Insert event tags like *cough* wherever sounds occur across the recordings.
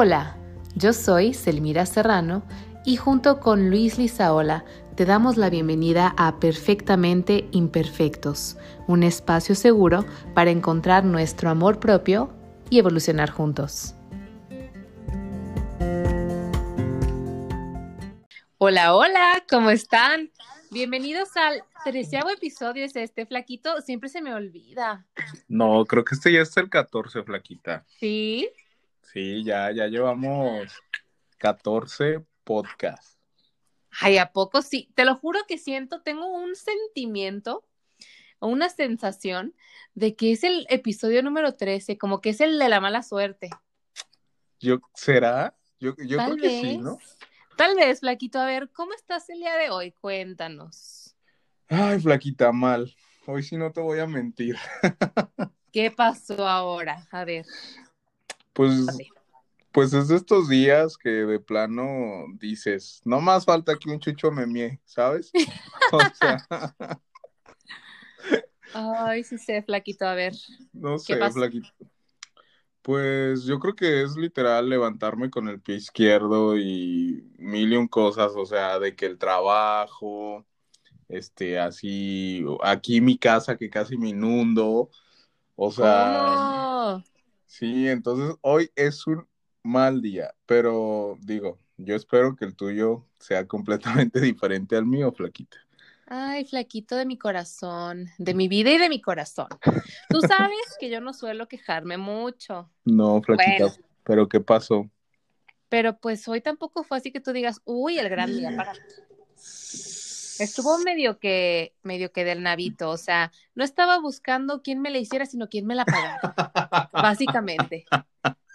Hola, yo soy Selmira Serrano y junto con Luis Lizaola te damos la bienvenida a Perfectamente Imperfectos, un espacio seguro para encontrar nuestro amor propio y evolucionar juntos. Hola, hola, ¿cómo están? Bienvenidos al treceavo episodio de este flaquito. Siempre se me olvida. No, creo que este ya es el 14, flaquita. ¿Sí? Sí, ya, ya llevamos 14 podcasts. Ay, ¿a poco sí? Te lo juro que siento, tengo un sentimiento o una sensación de que es el episodio número 13, como que es el de la mala suerte. Yo, ¿será? Yo, yo creo que sí, ¿no? Tal vez, Flaquito. A ver, ¿cómo estás el día de hoy? Cuéntanos. Ay, Flaquita, mal. Hoy sí no te voy a mentir. *laughs* ¿Qué pasó ahora? A ver. Pues, pues es de estos días que de plano dices, no más falta que un chucho me mie, ¿sabes? *laughs* o sea. Ay, sí sé, Flaquito. A ver. No sé, Flaquito. Pues yo creo que es literal levantarme con el pie izquierdo y mil y un cosas, o sea, de que el trabajo, este, así, aquí mi casa que casi me inundo, o sea, sí, entonces hoy es un mal día, pero digo, yo espero que el tuyo sea completamente *laughs* diferente al mío, flaquita. Ay, flaquito de mi corazón, de mi vida y de mi corazón. Tú sabes que yo no suelo quejarme mucho. No, flaquita, pero ¿qué pasó? Pero pues hoy tampoco fue así que tú digas, uy, el gran día para *laughs* Estuvo medio que, medio que del navito, o sea, no estaba buscando quién me la hiciera, sino quién me la pagara, *laughs* básicamente.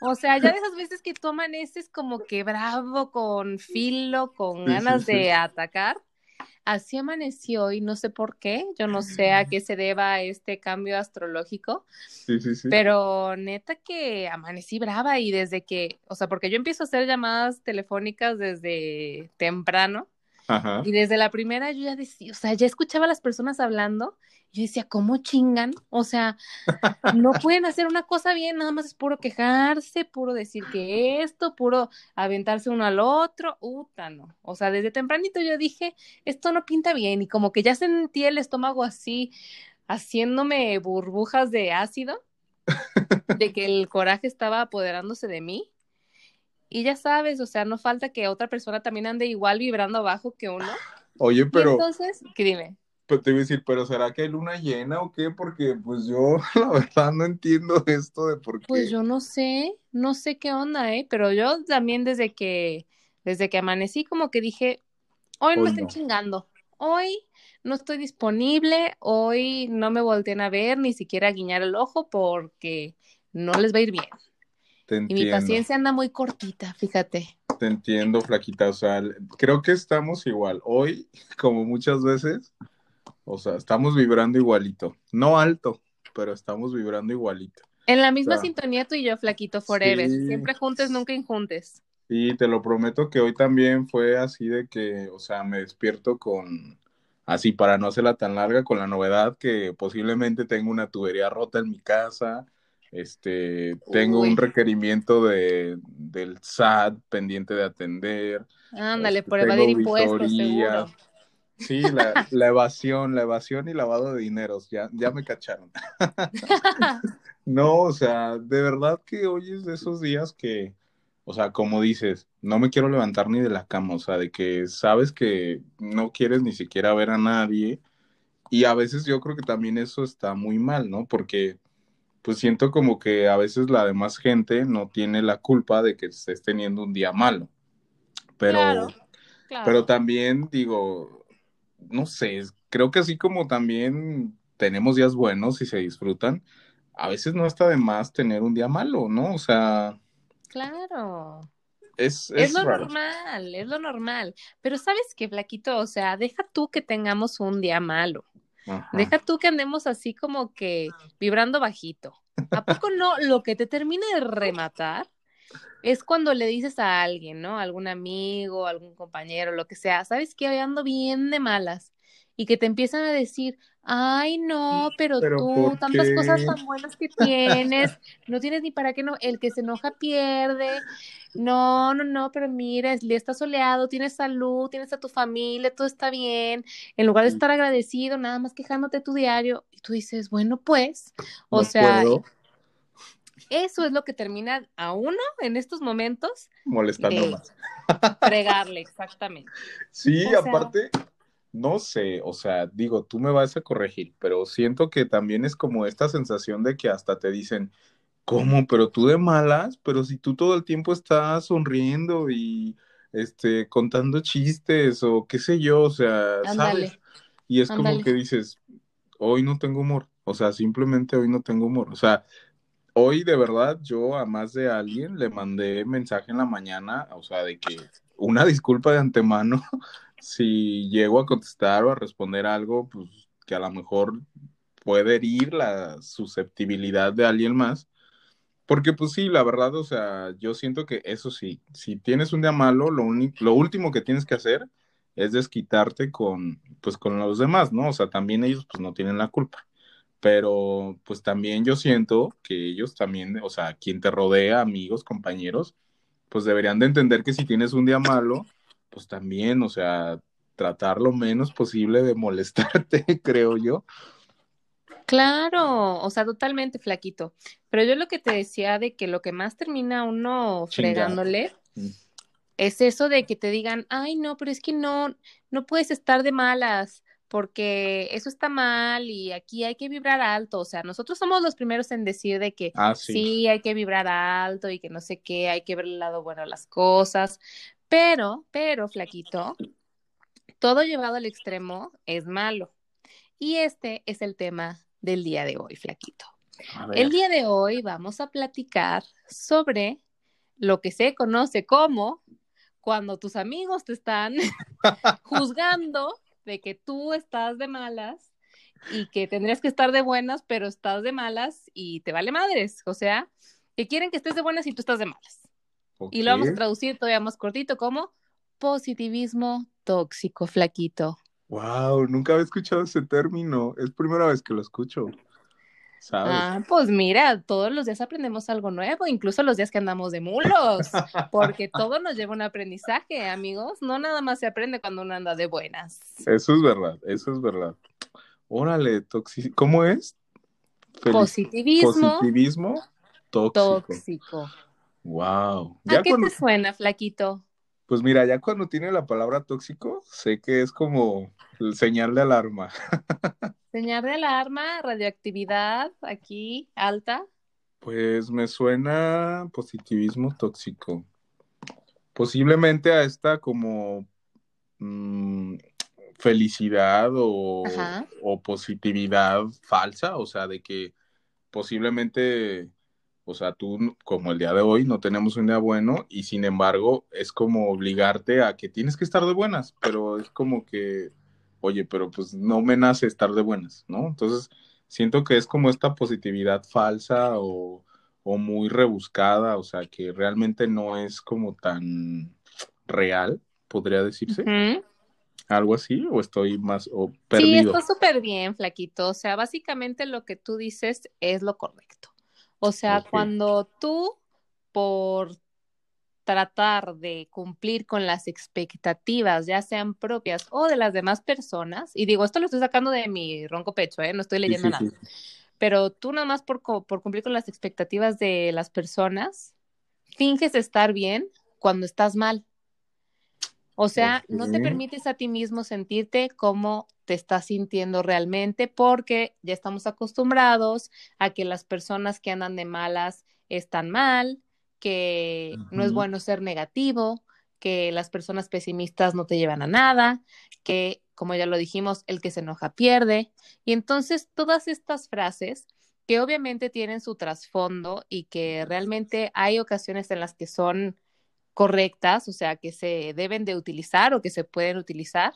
O sea, ya de esas veces que tú amaneces como que bravo, con filo, con ganas de atacar Así amaneció y no sé por qué, yo no sé a qué se deba este cambio astrológico, sí, sí, sí. pero neta que amanecí brava y desde que, o sea, porque yo empiezo a hacer llamadas telefónicas desde temprano y desde la primera yo ya decía, o sea, ya escuchaba a las personas hablando yo decía, ¿cómo chingan? O sea, no *laughs* pueden hacer una cosa bien, nada más es puro quejarse, puro decir que esto, puro aventarse uno al otro, uta, no. O sea, desde tempranito yo dije, esto no pinta bien y como que ya sentí el estómago así, haciéndome burbujas de ácido, de que el coraje estaba apoderándose de mí. Y ya sabes, o sea, no falta que otra persona también ande igual vibrando abajo que uno. Oye, pero... entonces, ¿qué dime? Pues te iba a decir, pero ¿será que hay luna llena o qué? Porque pues yo *laughs* la verdad no entiendo esto de por qué. Pues yo no sé, no sé qué onda, ¿eh? Pero yo también desde que, desde que amanecí como que dije, hoy no me estén chingando, hoy no estoy disponible, hoy no me volteen a ver, ni siquiera a guiñar el ojo porque no les va a ir bien. Te entiendo. Y mi paciencia anda muy cortita, fíjate. Te entiendo, flaquita. O sea, creo que estamos igual. Hoy, *laughs* como muchas veces, o sea, estamos vibrando igualito. No alto, pero estamos vibrando igualito. En la misma sintonía tú y yo, flaquito, forever. Siempre juntes, nunca injuntes. Sí, te lo prometo que hoy también fue así de que, o sea, me despierto con, así para no hacerla tan larga, con la novedad que posiblemente tengo una tubería rota en mi casa, este, tengo un requerimiento de, del SAT pendiente de atender. Ándale, este, por evadir impuestos, seguro. Sí, la, *laughs* la, evasión, la evasión y lavado de dineros, ya, ya me cacharon. *laughs* no, o sea, de verdad que hoy es de esos días que, o sea, como dices, no me quiero levantar ni de la cama, o sea, de que sabes que no quieres ni siquiera ver a nadie. Y a veces yo creo que también eso está muy mal, ¿no? Porque pues siento como que a veces la demás gente no tiene la culpa de que estés teniendo un día malo. Pero, pero también digo, no sé, creo que así como también tenemos días buenos y se disfrutan, a veces no está de más tener un día malo, ¿no? O sea... Claro. Es, es, lo normal, es lo normal. Pero sabes qué, Flaquito, o sea, deja tú que tengamos un día malo. Deja tú que andemos así como que vibrando bajito. ¿A poco no? Lo que te termina de rematar es cuando le dices a alguien, ¿no? Algún amigo, algún compañero, lo que sea, ¿sabes? Hoy ando bien de malas. y que te empiezan a decir, ay, no, pero, tú, tantas cosas tan buenas que tienes, no tienes ni para qué no, el que se enoja pierde, no, no, no, pero mira, le está soleado, tienes salud, tienes a tu familia, todo está bien, en lugar de estar agradecido, nada más quejándote tu diario, y tú dices, bueno, pues, o sea, eso es lo que termina a uno en estos momentos. Molestando más. *laughs* Fregarle, exactamente. Sí, aparte, no sé, o sea, digo, tú me vas a corregir, pero siento que también es como esta sensación de que hasta te dicen, ¿cómo? Pero tú de malas, pero si tú todo el tiempo estás sonriendo y este contando chistes o qué sé yo, o sea, ¿sabes? Y es como que dices, hoy no tengo humor, o sea, simplemente hoy no tengo humor, o sea, hoy de verdad yo a más de alguien le mandé mensaje en la mañana, o sea, de que una disculpa de antemano *laughs* si llego a contestar o a responder algo, pues que a lo mejor puede herir la susceptibilidad de alguien más. Porque pues sí, la verdad, o sea, yo siento que eso sí, si tienes un día malo, lo, lo último que tienes que hacer es desquitarte con, pues, con los demás, ¿no? O sea, también ellos pues no tienen la culpa. Pero pues también yo siento que ellos también, o sea, quien te rodea, amigos, compañeros, pues deberían de entender que si tienes un día malo, pues también, o sea, tratar lo menos posible de molestarte, *laughs* creo yo. Claro, o sea, totalmente flaquito. Pero yo lo que te decía de que lo que más termina uno fregándole mm. es eso de que te digan, ay, no, pero es que no, no puedes estar de malas porque eso está mal y aquí hay que vibrar alto. O sea, nosotros somos los primeros en decir de que ah, sí. sí. hay que vibrar alto y que no sé qué, hay que ver el lado bueno de las cosas, pero, pero, flaquito, todo llevado al extremo es malo. Y este es el tema del día de hoy, flaquito. El día de hoy vamos a platicar sobre lo que se conoce como cuando tus amigos te están *laughs* juzgando de que tú estás de malas y que tendrías que estar de buenas, pero estás de malas y te vale madres. O sea, que quieren que estés de buenas y tú estás de malas. Y lo vamos a traducir todavía más cortito como positivismo tóxico, flaquito. Wow, nunca había escuchado ese término. Es primera vez que lo escucho. ¿Sabes? Ah, pues mira, todos los días aprendemos algo nuevo, incluso los días que andamos de mulos, porque *laughs* todo nos lleva a un aprendizaje, amigos. No nada más se aprende cuando uno anda de buenas. Eso es verdad, eso es verdad. Órale, tóxico. ¿Cómo es? Positivismo. Positivismo tóxico. tóxico. Wow. ¿A qué te suena, flaquito? Pues mira, ya cuando tiene la palabra tóxico, sé que es como el señal de alarma. *laughs* señal de alarma, radioactividad aquí alta. Pues me suena positivismo tóxico. Posiblemente a esta como mm, felicidad o, o positividad falsa, o sea, de que posiblemente o sea, tú como el día de hoy no tenemos un día bueno y sin embargo es como obligarte a que tienes que estar de buenas, pero es como que, oye, pero pues no me nace estar de buenas, ¿no? Entonces, siento que es como esta positividad falsa o, muy rebuscada, o sea, que realmente no es como tan real, podría decirse. Algo así, o estoy más o perdido. Sí, está súper bien, flaquito. O sea, básicamente lo que tú dices es lo correcto. O sea, cuando tú, por tratar de cumplir con las expectativas, ya sean propias o de las demás personas, y digo, esto lo estoy sacando de mi ronco pecho, ¿eh? no estoy leyendo nada, pero tú nada más por, por cumplir con las expectativas de las personas, finges estar bien cuando estás mal. O sea, no te permites a ti mismo sentirte como te estás sintiendo realmente porque ya estamos acostumbrados a que las personas que andan de malas están mal, que no es bueno ser negativo, que las personas pesimistas no te llevan a nada, que, como ya lo dijimos, el que se enoja pierde. Y entonces todas estas frases que obviamente tienen su trasfondo y que realmente hay ocasiones en las que son correctas, o sea, que se deben de utilizar o que se pueden utilizar.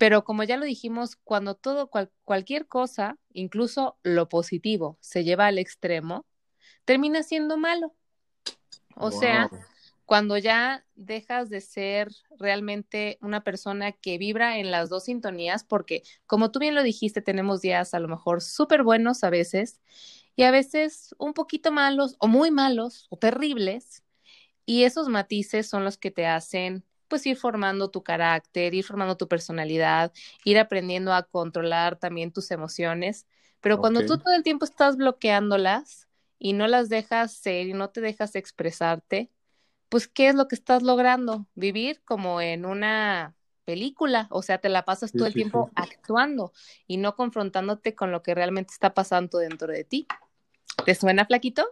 Pero como ya lo dijimos, cuando todo, cualquier cosa, incluso lo positivo, se lleva al extremo, termina siendo malo. O sea, cuando ya dejas de ser realmente una persona que vibra en las dos sintonías, porque como tú bien lo dijiste, tenemos días a lo mejor súper buenos a veces y a veces un poquito malos o muy malos o terribles. Y esos matices son los que te hacen pues ir formando tu carácter, ir formando tu personalidad, ir aprendiendo a controlar también tus emociones. Pero cuando tú todo el tiempo estás bloqueándolas y no las dejas ser y no te dejas expresarte, pues ¿qué es lo que estás logrando? Vivir como en una película, o sea, te la pasas todo el tiempo actuando y no confrontándote con lo que realmente está pasando dentro de ti. ¿Te suena, flaquito?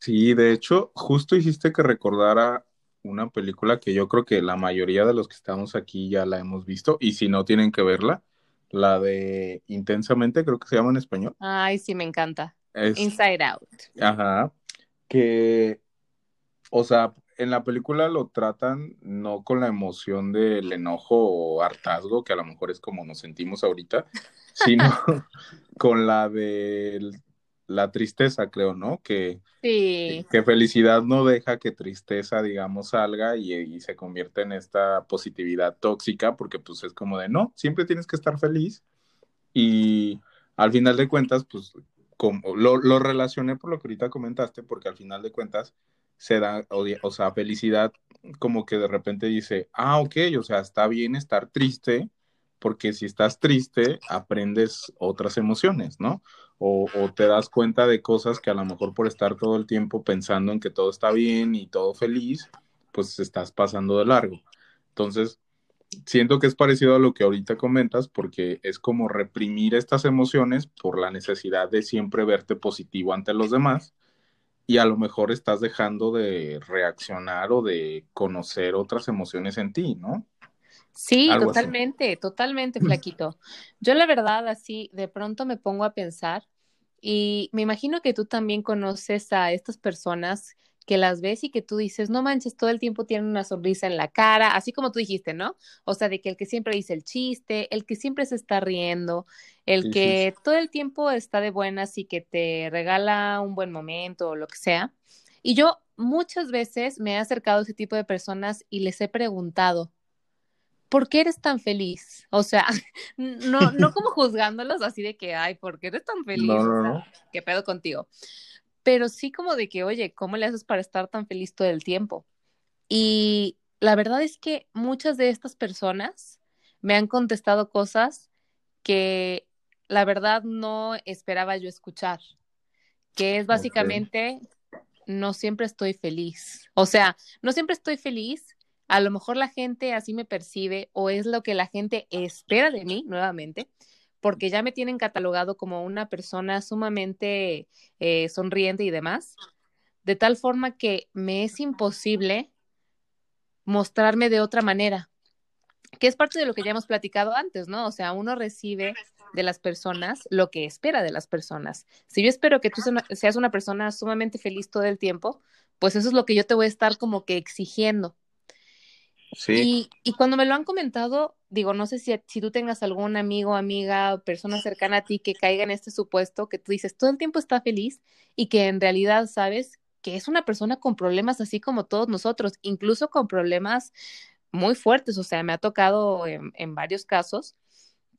Sí, de hecho, justo hiciste que recordara una película que yo creo que la mayoría de los que estamos aquí ya la hemos visto y si no tienen que verla, la de Intensamente, creo que se llama en español. Ay, sí, me encanta. Inside Out. Ajá. Que, o sea, en la película lo tratan no con la emoción del enojo o hartazgo, que a lo mejor es como nos sentimos ahorita, sino *laughs* con la de la tristeza, creo, ¿no? Que, sí. que felicidad no deja que tristeza, digamos, salga y, y, se convierte en esta positividad tóxica, porque pues es como de, no, siempre tienes que estar feliz y al final de cuentas, pues como, lo, lo relacioné por lo que ahorita comentaste, porque al final de cuentas se da, o, sea, felicidad como que de repente dice, ah, ok, o sea, está bien estar triste, porque si estás triste, aprendes otras emociones, ¿no? O, te das cuenta de cosas que a lo mejor por estar todo el tiempo pensando en que todo está bien y todo feliz, pues estás pasando de largo. Entonces, siento que es parecido a lo que ahorita comentas, porque es como reprimir estas emociones por la necesidad de siempre verte positivo ante los demás y a lo mejor estás dejando de reaccionar o de conocer otras emociones en ti, ¿no? Sí, totalmente, totalmente, flaquito. Yo la verdad así de pronto me pongo a pensar y me imagino que tú también conoces a estas personas que las ves y que tú dices, no manches, todo el tiempo tienen una sonrisa en la cara, así como tú dijiste, ¿no? O sea, de que el que siempre dice el chiste, el que siempre se está riendo, el que todo el tiempo está de buenas y que te regala un buen momento o lo que sea. Y yo muchas veces me he acercado a ese tipo de personas y les he preguntado, ¿por qué eres tan feliz? O sea, *laughs* no, no como juzgándolos así de que, ay, ¿por qué eres tan feliz? No, ¿Qué pedo contigo? pero sí como de que, oye, ¿cómo le haces para estar tan feliz todo el tiempo? Y la verdad es que muchas de estas personas me han contestado cosas que la verdad no esperaba yo escuchar, que es básicamente, no siempre estoy feliz. O sea, no siempre estoy feliz, a lo mejor la gente así me percibe o es lo que la gente espera de mí nuevamente, porque ya me tienen catalogado como una persona sumamente eh, sonriente y demás, de tal forma que me es imposible mostrarme de otra manera, que es parte de lo que ya hemos platicado antes, ¿no? O sea, uno recibe de las personas lo que espera de las personas. Si yo espero que tú seas una persona sumamente feliz todo el tiempo, pues eso es lo que yo te voy a estar como que exigiendo. Sí. Y, cuando me lo han comentado, digo, no sé si, si tú tengas algún amigo, amiga, persona cercana a ti que caiga en este supuesto, que tú dices, todo el tiempo está feliz y que en realidad sabes que es una persona con problemas así como todos nosotros, incluso con problemas muy fuertes, o sea, me ha tocado en, en varios casos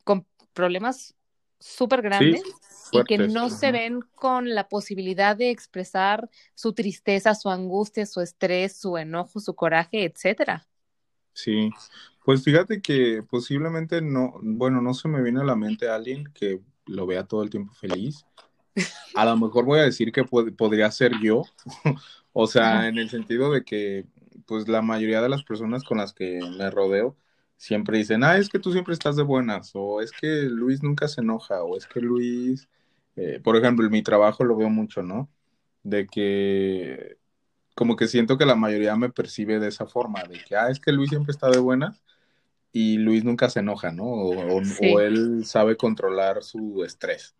con problemas súper grandes y que no se ven con la posibilidad de expresar su tristeza, su angustia, su estrés, su enojo, su coraje, etcétera. Sí, pues fíjate que posiblemente no, bueno, no se me viene a la mente alguien que lo vea todo el tiempo feliz. A lo mejor voy a decir que podría ser yo, *laughs* o sea, en el sentido de que, pues la mayoría de las personas con las que me rodeo siempre dicen, ah, es que tú siempre estás de buenas, o es que Luis nunca se enoja, o es que Luis, eh, por ejemplo, en mi trabajo lo veo mucho, ¿no? De que como que siento que la mayoría me percibe de esa forma, de que, ah, es que Luis siempre está de buenas y Luis nunca se enoja, ¿no? O, él sabe controlar su estrés.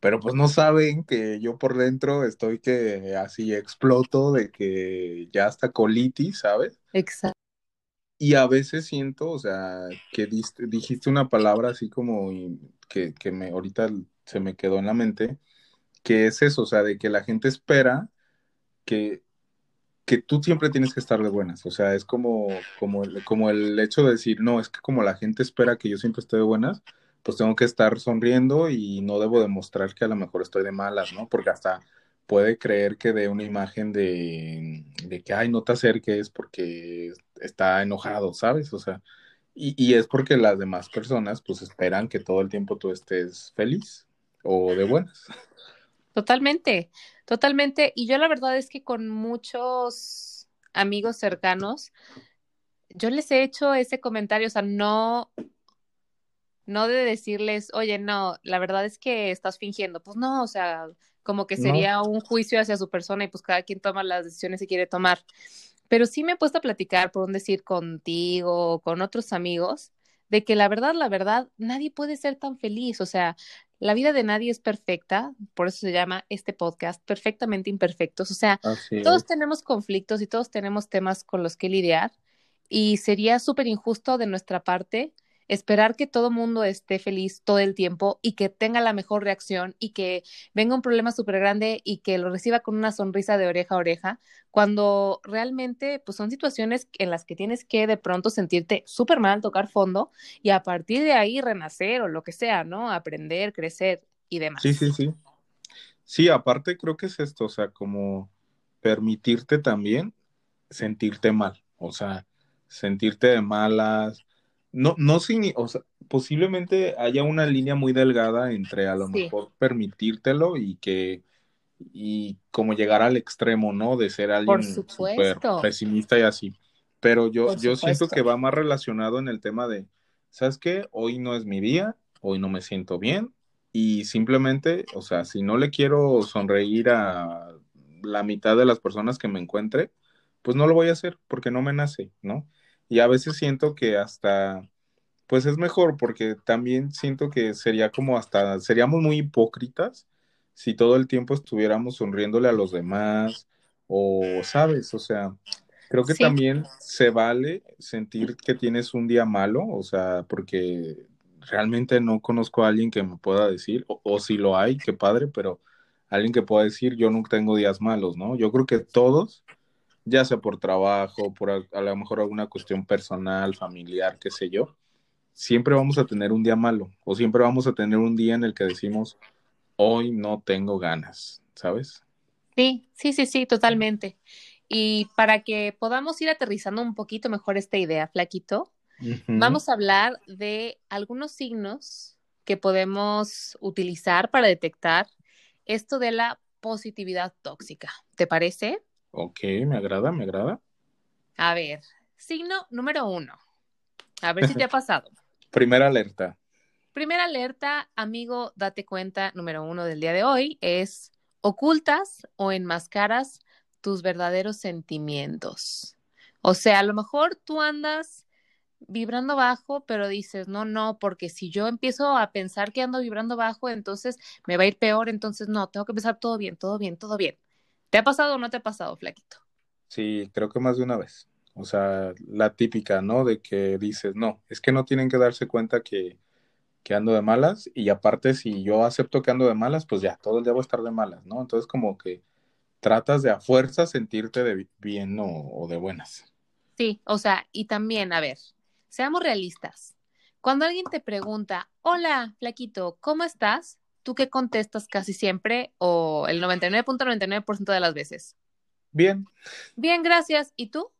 Pero pues no saben que yo por dentro estoy que así exploto de que ya está colitis, ¿sabes? Exacto. Y a veces siento, o sea, que dijiste una palabra así como que, que me ahorita se me quedó en la mente, que es eso, o sea, de que la gente espera que que tú siempre tienes que estar de buenas. O sea, es como, como, el, como el hecho de decir, no, es que como la gente espera que yo siempre esté de buenas, pues tengo que estar sonriendo y no debo demostrar que a lo mejor estoy de malas, ¿no? Porque hasta puede creer que dé una imagen de, de que, ay, no te acerques porque está enojado, ¿sabes? O sea, y, y, es porque las demás personas pues esperan que todo el tiempo tú estés feliz o de buenas. Totalmente, totalmente. Y yo la verdad es que con muchos amigos cercanos, yo les he hecho ese comentario, o sea, no, no de decirles, oye, no, la verdad es que estás fingiendo. Pues no, o sea, como que sería un juicio hacia su persona y pues cada quien toma las decisiones que quiere tomar. Pero sí me he puesto a platicar, por un decir, contigo o con otros amigos, de que la verdad, la verdad, nadie puede ser tan feliz. O sea, la vida de nadie es perfecta, por eso se llama este podcast, perfectamente imperfectos. O sea, todos tenemos conflictos y todos tenemos temas con los que lidiar y sería súper injusto de nuestra parte esperar que todo mundo esté feliz todo el tiempo y que tenga la mejor reacción y que venga un problema súper grande y que lo reciba con una sonrisa de oreja a oreja, cuando realmente pues son situaciones en las que tienes que de pronto sentirte súper mal, tocar fondo y a partir de ahí renacer o lo que sea, ¿no? Aprender, crecer y demás. Sí, sí, sí. Sí, aparte creo que es esto, o sea, como permitirte también sentirte mal, o sea, sentirte de malas, no, no o sea, posiblemente haya una línea muy delgada entre a lo mejor permitírtelo y que y como llegar al extremo, ¿no? De ser alguien súper pesimista y así. Pero yo, yo siento que va más relacionado en el tema de, ¿sabes qué? Hoy no es mi día, hoy no me siento bien y simplemente, o sea, si no le quiero sonreír a la mitad de las personas que me encuentre, pues no lo voy a hacer porque no me nace, ¿no? Y a veces siento que hasta, pues es mejor porque también siento que sería como hasta, seríamos muy hipócritas si todo el tiempo estuviéramos sonriéndole a los demás o, ¿sabes? O sea, creo que también se vale sentir que tienes un día malo, o sea, porque realmente no conozco a alguien que me pueda decir, o, o si lo hay, qué padre, pero alguien que pueda decir, yo nunca tengo días malos, ¿no? Yo creo que todos ya sea por trabajo, por a, lo mejor alguna cuestión personal, familiar, qué sé yo, siempre vamos a tener un día malo o siempre vamos a tener un día en el que decimos, hoy no tengo ganas, ¿sabes? Sí, sí, sí, sí, totalmente. Y para que podamos ir aterrizando un poquito mejor esta idea, Flaquito, vamos a hablar de algunos signos que podemos utilizar para detectar esto de la positividad tóxica. ¿Te parece? Ok, me agrada, me agrada. A ver, signo número uno. A ver si te ha *laughs* pasado. Primera alerta. Primera alerta, amigo, date cuenta, número uno del día de hoy es ocultas o enmascaras tus verdaderos sentimientos. O sea, a lo mejor tú andas vibrando bajo, pero dices, no, no, porque si yo empiezo a pensar que ando vibrando bajo, entonces me va a ir peor, entonces no, tengo que pensar todo bien, todo bien, todo bien. ¿Te ha pasado o no te ha pasado, Flaquito? Sí, creo que más de una vez. O sea, la típica, ¿no? De que dices, no, es que no tienen que darse cuenta que, que ando de malas y aparte si yo acepto que ando de malas, pues ya, todo el día voy a estar de malas, ¿no? Entonces como que tratas de a fuerza sentirte de bien o, o de buenas. Sí, o sea, y también, a ver, seamos realistas. Cuando alguien te pregunta, hola, Flaquito, ¿cómo estás? ¿Tú qué contestas casi siempre o el 99.99% de las veces? Bien. Bien, gracias. ¿Y tú?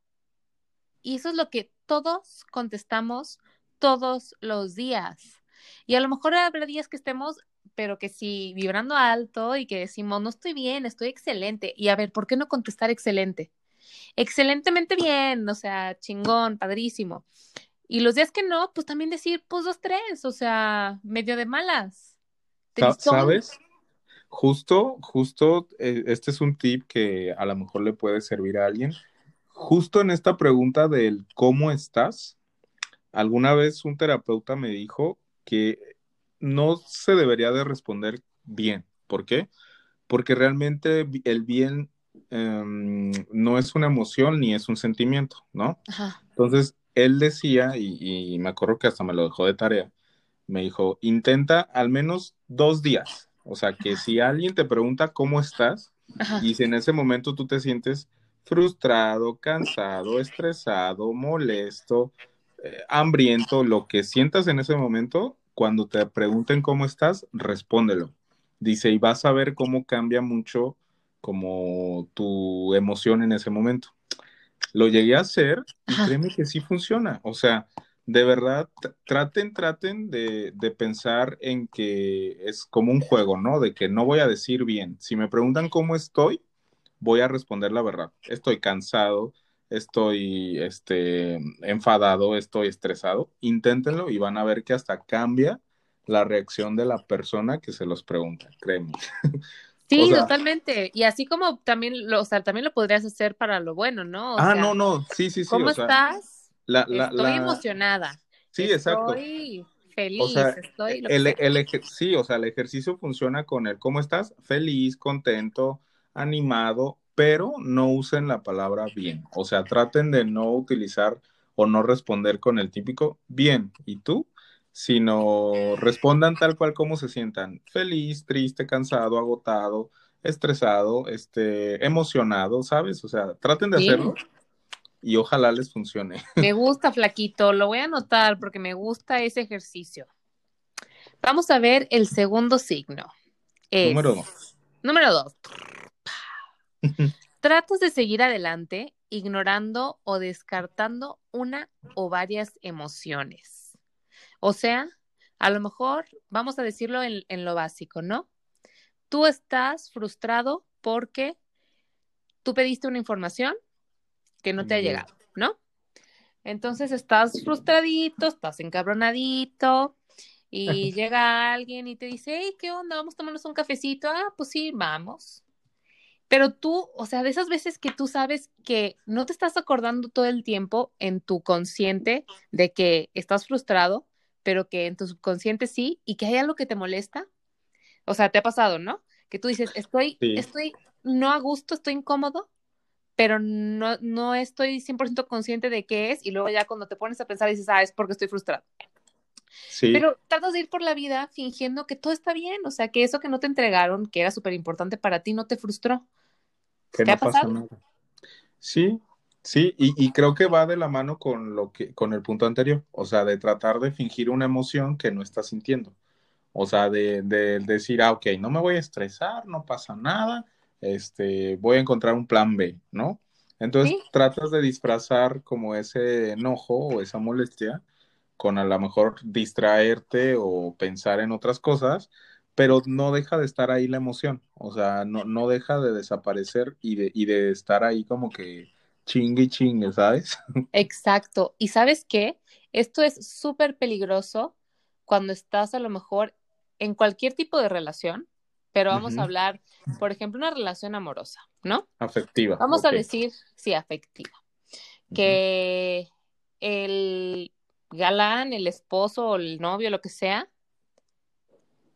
Y eso es lo que todos contestamos todos los días. Y a lo mejor habrá días que estemos, pero que sí, vibrando alto y que decimos, no estoy bien, estoy excelente. Y a ver, ¿por qué no contestar excelente? Excelentemente bien, o sea, chingón, padrísimo. Y los días que no, pues también decir, pues dos, tres, o sea, medio de malas. ¿Sabes? Justo, justo, eh, este es un tip que a lo mejor le puede servir a alguien. Justo en esta pregunta del cómo estás, alguna vez un terapeuta me dijo que no se debería de responder bien. ¿Por qué? Porque realmente el bien em, no es una emoción ni es un sentimiento, ¿no? Entonces, él decía, y, y, me acuerdo que hasta me lo dejó de tarea, me dijo, intenta al menos dos días. O sea, que si alguien te pregunta cómo estás y si en ese momento tú te sientes frustrado, cansado, estresado, molesto, eh, hambriento, lo que sientas en ese momento, cuando te pregunten cómo estás, respóndelo. Dice, y vas a ver cómo cambia mucho como tu emoción en ese momento. Lo llegué a hacer y créeme que sí funciona. O sea, de verdad, traten, traten de, de, pensar en que es como un juego, ¿no? De que no voy a decir bien. Si me preguntan cómo estoy, voy a responder la verdad. Estoy cansado, estoy este, enfadado, estoy estresado. Inténtenlo y van a ver que hasta cambia la reacción de la persona que se los pregunta, créeme. *laughs* Sí, totalmente. Y así como también lo, o sea, también lo podrías hacer para lo bueno, ¿no? ah, no, no, sí, sí, sí. ¿Cómo estás? Estoy emocionada. Sí, exacto. Estoy feliz, estoy el, sí, o sea, el ejercicio funciona con el cómo estás, feliz, contento, animado, pero no usen la palabra bien. O sea, traten de no utilizar o no responder con el típico bien. ¿Y tú? sino respondan tal cual como se sientan, feliz, triste, cansado, agotado, estresado, este, emocionado, ¿sabes? O sea, traten de hacerlo y ojalá les funcione. *laughs* Me gusta, flaquito, lo voy a anotar porque me gusta ese ejercicio. Vamos a ver el segundo signo. número dos. Número dos. *laughs* Tratas de seguir adelante ignorando o descartando una o varias emociones. O sea, a lo mejor vamos a decirlo en, lo básico, ¿no? Tú estás frustrado porque tú pediste una información que no te ha llegado, ¿no? Entonces estás frustradito, estás encabronadito y *laughs* llega alguien y te dice, hey, ¿qué onda? Vamos a tomarnos un cafecito. Ah, pues sí, vamos. Pero tú, o sea, de esas veces que tú sabes que no te estás acordando todo el tiempo en tu consciente de que estás frustrado, pero que en tu subconsciente sí, y que hay algo que te molesta. O sea, te ha pasado, ¿no? Que tú dices, estoy, estoy no a gusto, estoy incómodo, pero no, no estoy 100% consciente de qué es, y luego ya cuando te pones a pensar dices, ah, es porque estoy frustrado. Sí. Pero tratas de ir por la vida fingiendo que todo está bien, o sea, que eso que no te entregaron, que era súper importante para ti, no te frustró. ¿Qué no ha pasado? Pasa nada. Sí, Sí, y, creo que va de la mano con lo que, con el punto anterior, o sea, de tratar de fingir una emoción que no estás sintiendo. O sea, de, decir, ah, ok, no me voy a estresar, no pasa nada, este, voy a encontrar un plan B, ¿no? Entonces tratas de disfrazar como ese enojo o esa molestia con a lo mejor distraerte o pensar en otras cosas, pero no deja de estar ahí la emoción, o sea, no, no deja de desaparecer y de, y de estar ahí como que chingue chingue, ¿sabes? *laughs* Exacto. ¿Y sabes qué? Esto es súper peligroso cuando estás a lo mejor en cualquier tipo de relación, pero vamos a hablar, por ejemplo, una relación amorosa, ¿no? Afectiva. Vamos a decir, sí, afectiva. Que el galán, el esposo o el novio, lo que sea,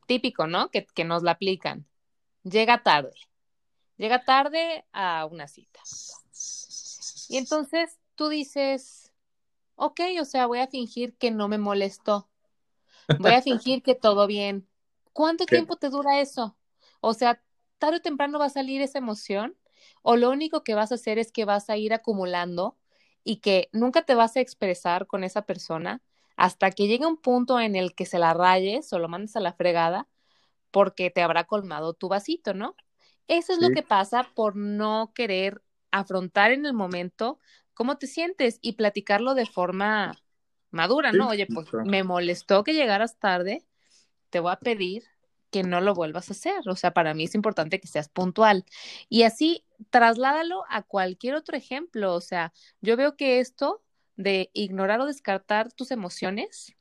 típico, ¿no? Que, que nos la aplican. Llega tarde. Llega tarde a una cita. Y entonces tú dices, ok, o sea, voy a fingir que no me molestó. Voy a fingir que todo bien. ¿Cuánto *laughs* tiempo te dura eso? O sea, tarde o temprano va a salir esa emoción o lo único que vas a hacer es que vas a ir acumulando y que nunca te vas a expresar con esa persona hasta que llegue un punto en el que se la rayes o lo mandes a la fregada porque te habrá colmado tu vasito, ¿no? Eso es lo que pasa por no querer afrontar en el momento cómo te sientes y platicarlo de forma madura, ¿no? Oye, pues me molestó que llegaras tarde, te voy a pedir que no lo vuelvas a hacer. O sea, para mí es importante que seas puntual. Y así, trasládalo a cualquier otro ejemplo. O sea, yo veo que esto de ignorar o descartar tus emociones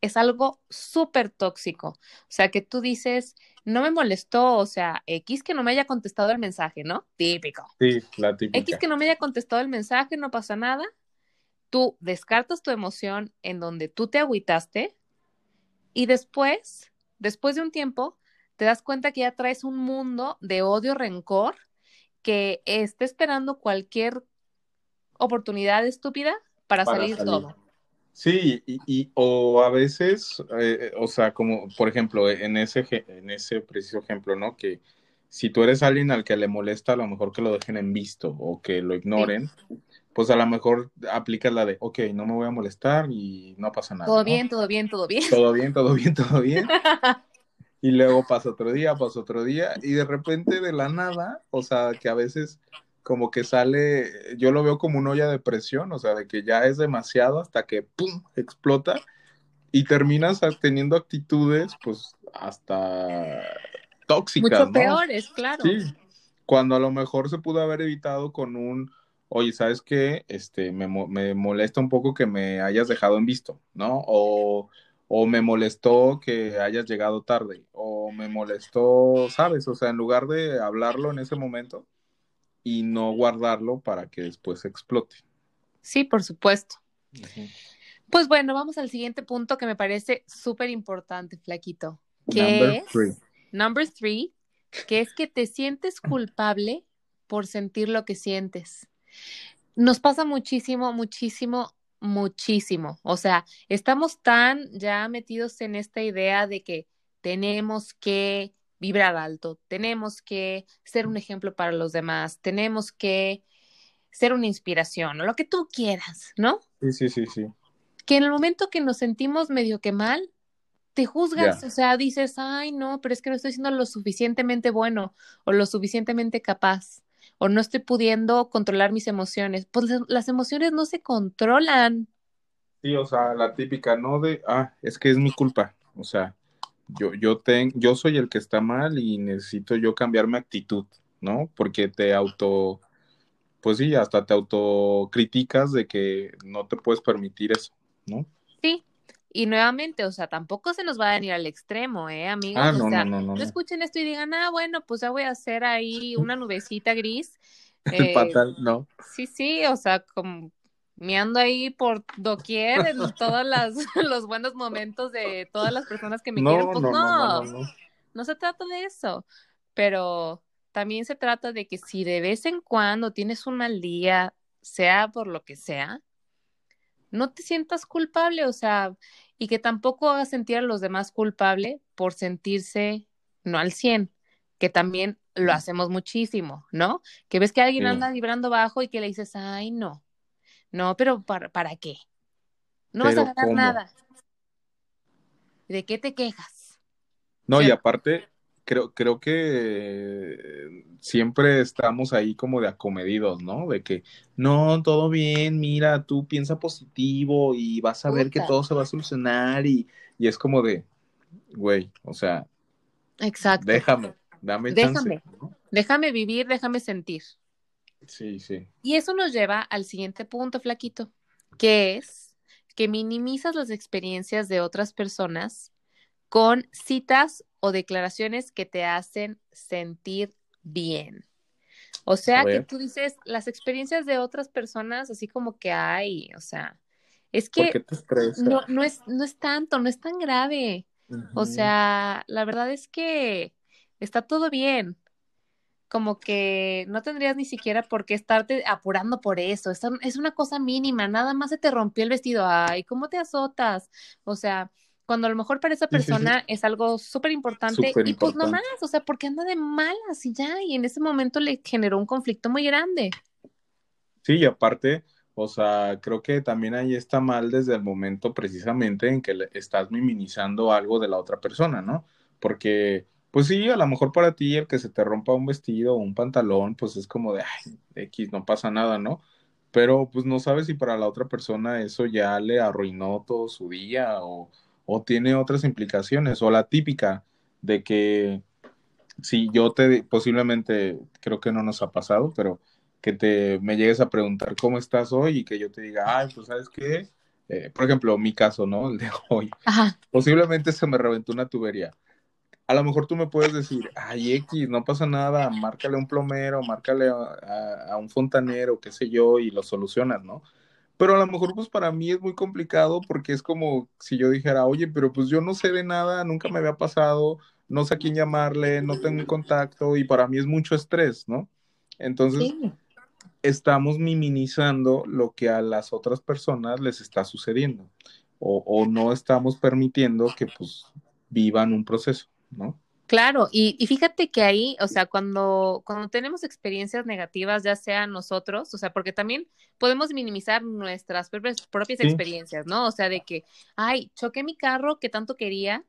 es algo súper tóxico. O sea, que tú dices, no me molestó, o sea, X que no me haya contestado el mensaje, ¿no? Típico. Sí, la típica. X que no me haya contestado el mensaje, no pasa nada. Tú descartas tu emoción en donde tú te agüitaste y después, después de un tiempo, te das cuenta que ya traes un mundo de odio, rencor, que está esperando cualquier oportunidad estúpida para, salir todo. Sí, y, o a veces, eh, o sea, como por ejemplo, en ese, en ese preciso ejemplo, ¿no? Que si tú eres alguien al que le molesta, a lo mejor que lo dejen en visto o que lo ignoren, pues a lo mejor aplicas la de, ok, no me voy a molestar y no pasa nada. Todo bien, todo bien, todo bien. Todo bien, todo bien, todo bien. *laughs* y luego pasa otro día, pasa otro día y de repente de la nada, o sea, que a veces como que sale, yo lo veo como una olla de presión, o sea, de que ya es demasiado hasta que, ¡pum!, explota y terminas teniendo actitudes, pues, hasta tóxicas. Mucho peores, claro. Sí, cuando a lo mejor se pudo haber evitado con un, oye, ¿sabes qué? Este, me, me molesta un poco que me hayas dejado en visto, ¿no? O, o me molestó que hayas llegado tarde, o me molestó, ¿sabes? O sea, en lugar de hablarlo en ese momento y no guardarlo para que después explote. Sí, por supuesto. Pues bueno, vamos al siguiente punto que me parece súper importante, Flaquito. Que es, Number three, que es que te sientes culpable por sentir lo que sientes. Nos pasa muchísimo, muchísimo, muchísimo. O sea, estamos tan ya metidos en esta idea de que tenemos que vibrar alto, tenemos que ser un ejemplo para los demás, tenemos que ser una inspiración o lo que tú quieras, ¿no? Sí, sí, sí, sí. Que en el momento que nos sentimos medio que mal, te juzgas, o sea, dices, ay, no, pero es que no estoy siendo lo suficientemente bueno o lo suficientemente capaz o no estoy pudiendo controlar mis emociones. Pues las emociones no se controlan. Sí, o sea, la típica, no de, ah, es que es mi culpa, o sea, yo, yo, ten, yo soy el que está mal y necesito yo cambiar mi actitud, ¿no? Porque te auto, pues sí, hasta te autocriticas de que no te puedes permitir eso, ¿no? Sí, y nuevamente, o sea, tampoco se nos va a venir al extremo, ¿eh, amigos? Ah, no, o sea, no, no, no, escuchen esto y digan, ah, bueno, pues ya voy a hacer ahí una nubecita gris. *laughs* Eh, Fatal, no. Sí, sí, o sea, como ando ahí por doquier en *laughs* todos *laughs* los buenos momentos de todas las personas que me quieren. Pues no, no, no, no se trata de eso, pero también se trata de que si de vez en cuando tienes un mal día, sea por lo que sea, no te sientas culpable, o sea, y que tampoco hagas sentir a los demás culpable por sentirse no al 100, que también lo hacemos muchísimo, ¿no? Que ves que alguien anda vibrando bajo y que le dices, ay, no, no, pero ¿para, para qué? No vas a ganar nada. ¿De qué te quejas? No, y aparte, creo, creo que siempre estamos ahí como de acomedidos, ¿no? De que, no, todo bien, mira, tú piensa positivo y vas a ver que todo se va a solucionar y, y es como de, güey, o sea, Exacto. déjame, dame déjame, déjame vivir, déjame sentir. Sí, sí. Y eso nos lleva al siguiente punto, flaquito, que es que minimizas las experiencias de otras personas con citas o declaraciones que te hacen sentir bien. O sea, que tú dices las experiencias de otras personas, así como que hay, o sea, es que no, no, es, no es tanto, no es tan grave. O sea, la verdad es que está todo bien. Como que no tendrías ni siquiera por qué estarte apurando por eso. Es, es una cosa mínima, nada más se te rompió el vestido. Ay, ¿cómo te azotas? O sea, cuando a lo mejor para esa persona es algo súper importante y pues no más, o sea, porque anda de malas y ya, y en ese momento le generó un conflicto muy grande. Sí, y aparte, o sea, creo que también ahí está mal desde el momento precisamente en que le estás minimizando algo de la otra persona, ¿no? Porque, pues sí, a lo mejor para ti el que se te rompa un vestido o un pantalón, pues es como de, ay, X, no pasa nada, ¿no? Pero pues no sabes si para la otra persona eso ya le arruinó todo su día o o tiene otras implicaciones, o la típica de que si yo te, posiblemente, creo que no nos ha pasado, pero que te me llegues a preguntar cómo estás hoy y que yo te diga, ay, pues sabes qué, eh, por ejemplo, mi caso, ¿no? El de hoy. Posiblemente se me reventó una tubería. A lo mejor tú me puedes decir, ay, X, no pasa nada, márcale a un plomero, márcale a, a un fontanero, qué sé yo, y lo solucionas, ¿no? Pero a lo mejor pues para mí es muy complicado porque es como si yo dijera, oye, pero pues yo no sé de nada, nunca me había pasado, no sé a quién llamarle, no tengo un contacto y para mí es mucho estrés, ¿no? Entonces, estamos minimizando lo que a las otras personas les está sucediendo o, o no estamos permitiendo que pues vivan un proceso, ¿no? Claro, y, y, fíjate que ahí, o sea, cuando, cuando tenemos experiencias negativas, ya sea nosotros, o sea, porque también podemos minimizar nuestras propias, propias experiencias, ¿no? O sea, de que, ay, choqué mi carro que tanto quería,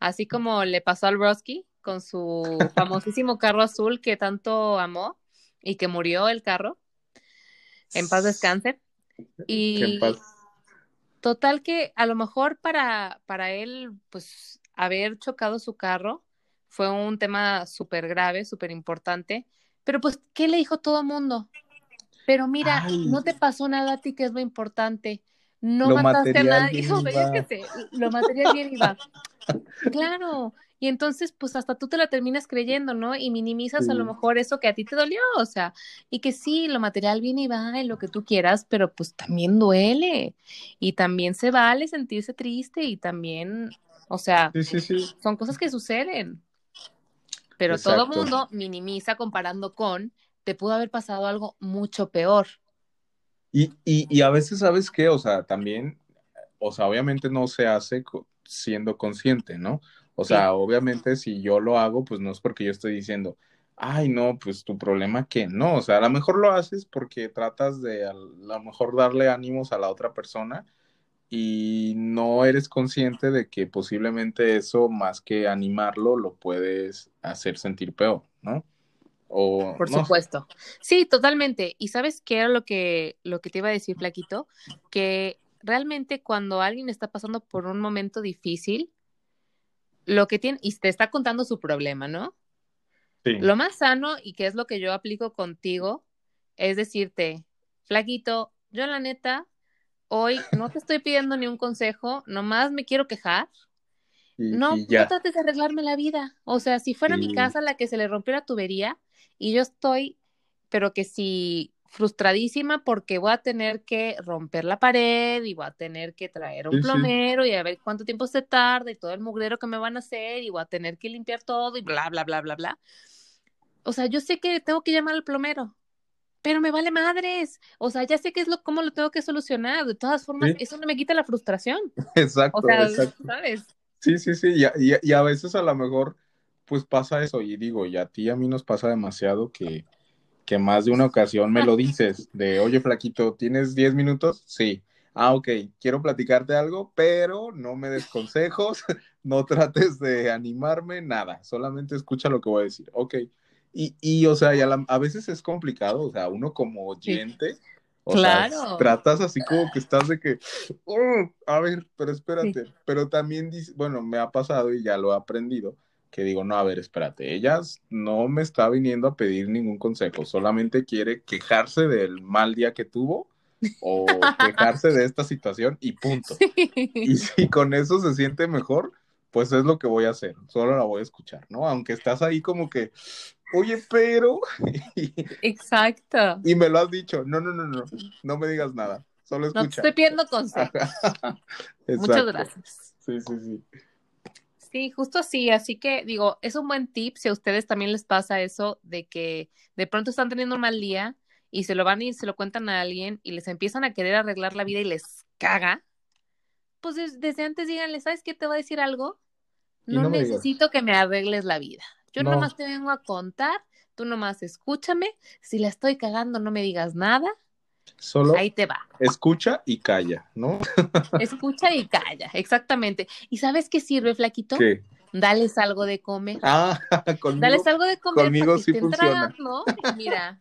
así como le pasó al Broski con su *laughs* famosísimo carro azul que tanto amó y que murió el carro. En paz descanse. Y total que a lo mejor para, para él, pues, haber chocado su carro fue un tema súper grave, súper importante. Pero pues, ¿qué le dijo todo el mundo? Pero mira, no te pasó nada a ti, que es lo importante. No mataste a nadie. *laughs* lo material bien iba. Claro. Y entonces, pues hasta tú te la terminas creyendo, ¿no? Y minimizas a lo mejor eso que a ti te dolió, o sea, y que sí, lo material viene y va en lo que tú quieras, pero pues también duele. Y también se vale sentirse triste y también, o sea, son cosas que suceden. Pero todo mundo minimiza comparando con, te pudo haber pasado algo mucho peor. Y, y, y a veces, ¿sabes qué? O sea, también, o sea, obviamente no se hace siendo consciente, ¿no? O sea, obviamente si yo lo hago, pues no es porque yo estoy diciendo, ay, no, pues tu problema que no, o sea, a lo mejor lo haces porque tratas de a lo mejor darle ánimos a la otra persona y no eres consciente de que posiblemente eso, más que animarlo, lo puedes hacer sentir peor, ¿no? O, Por supuesto. Sí, totalmente. Y sabes qué era lo que, lo que te iba a decir, Flaquito, que realmente cuando alguien está pasando por un momento difícil, lo que tiene, y te está contando su problema, ¿no? Sí. Lo más sano, y que es lo que yo aplico contigo, es decirte, flaquito, yo la neta, hoy no te estoy pidiendo ni un consejo, nomás me quiero quejar. no, no trates de arreglarme la vida. O sea, si fuera mi casa la que se le rompió la tubería y yo estoy, pero que si frustradísima porque voy a tener que romper la pared y voy a tener que traer un plomero y a ver cuánto tiempo se tarda y todo el mugrero que me van a hacer y voy a tener que limpiar todo y bla, bla, bla, bla, bla. O sea, yo sé que tengo que llamar al plomero, pero me vale madres. O sea, ya sé qué es lo, cómo lo tengo que solucionar. De todas formas, eso no me quita la frustración. *laughs* Exacto, o sea, ¿sabes? Sí, sí, sí. Y y a veces a lo mejor, pues pasa eso. Y digo, y a ti y a mí nos pasa demasiado que que más de una ocasión me lo dices, de, oye, flaquito, ¿tienes 10 minutos? Sí. Ah, ok, quiero platicarte algo, pero no me des consejos, *laughs* no trates de animarme, nada, solamente escucha lo que voy a decir. Ok. Y, y o sea, a, veces es complicado, o sea, uno como oyente, o claro. tratas así como que estás de que, oh, a ver, pero espérate, pero también, bueno, me ha pasado y ya lo he aprendido, que digo, no, a ver, espérate, ella no me está viniendo a pedir ningún consejo, solamente quiere quejarse del mal día que tuvo o *laughs* quejarse de esta situación y punto. Y si con eso se siente mejor, pues es lo que voy a hacer, solo la voy a escuchar, ¿no? Aunque estás ahí como que, oye, pero... *laughs* Exacto. Y me lo has dicho, no, no, no, no, no me digas nada, solo escucha. No te estoy pidiendo consejos. *laughs* Muchas gracias. Sí, sí, sí. Sí, justo así. Así que digo, es un buen tip si a ustedes también les pasa eso de que de pronto están teniendo un mal día y se lo van y se lo cuentan a alguien y les empiezan a querer arreglar la vida y les caga. Pues desde antes díganle, ¿sabes qué? Te voy a decir algo. No, necesito que me arregles la vida. Yo nomás te vengo a contar, tú nomás escúchame. Si la estoy cagando, no me digas nada. Solo ahí te va. Escucha y calla, ¿no? *laughs* Escucha y calla, exactamente. ¿Y sabes qué sirve, flaquito? ¿Qué? Dales algo de comer. Ah, *laughs* conmigo. Dales algo de comer. Conmigo sí funciona. Mira,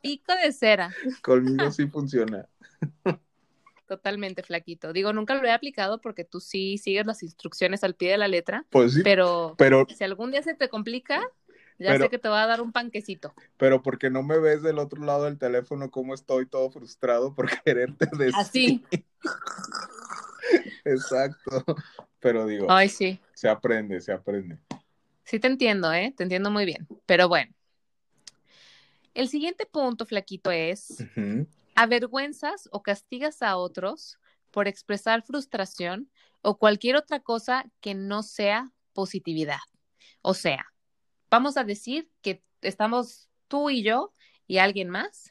pico de cera. Conmigo sí funciona. *laughs* Totalmente, flaquito. Digo, nunca lo he aplicado porque tú sí sigues las instrucciones al pie de la letra. Pues sí. Pero, pero si algún día se te complica, ya sé que te va a dar un panquecito. Pero porque no me ves del otro lado del teléfono cómo estoy todo frustrado por *laughs* quererte decir. Así. Exacto. Pero digo, Ay, sí. se aprende, se aprende. Sí te entiendo, ¿eh? Te entiendo muy bien. Pero bueno. El siguiente punto, flaquito, es avergüenzas o castigas a otros por expresar frustración o cualquier otra cosa que no sea positividad. O sea, vamos a decir que estamos tú y yo y alguien más,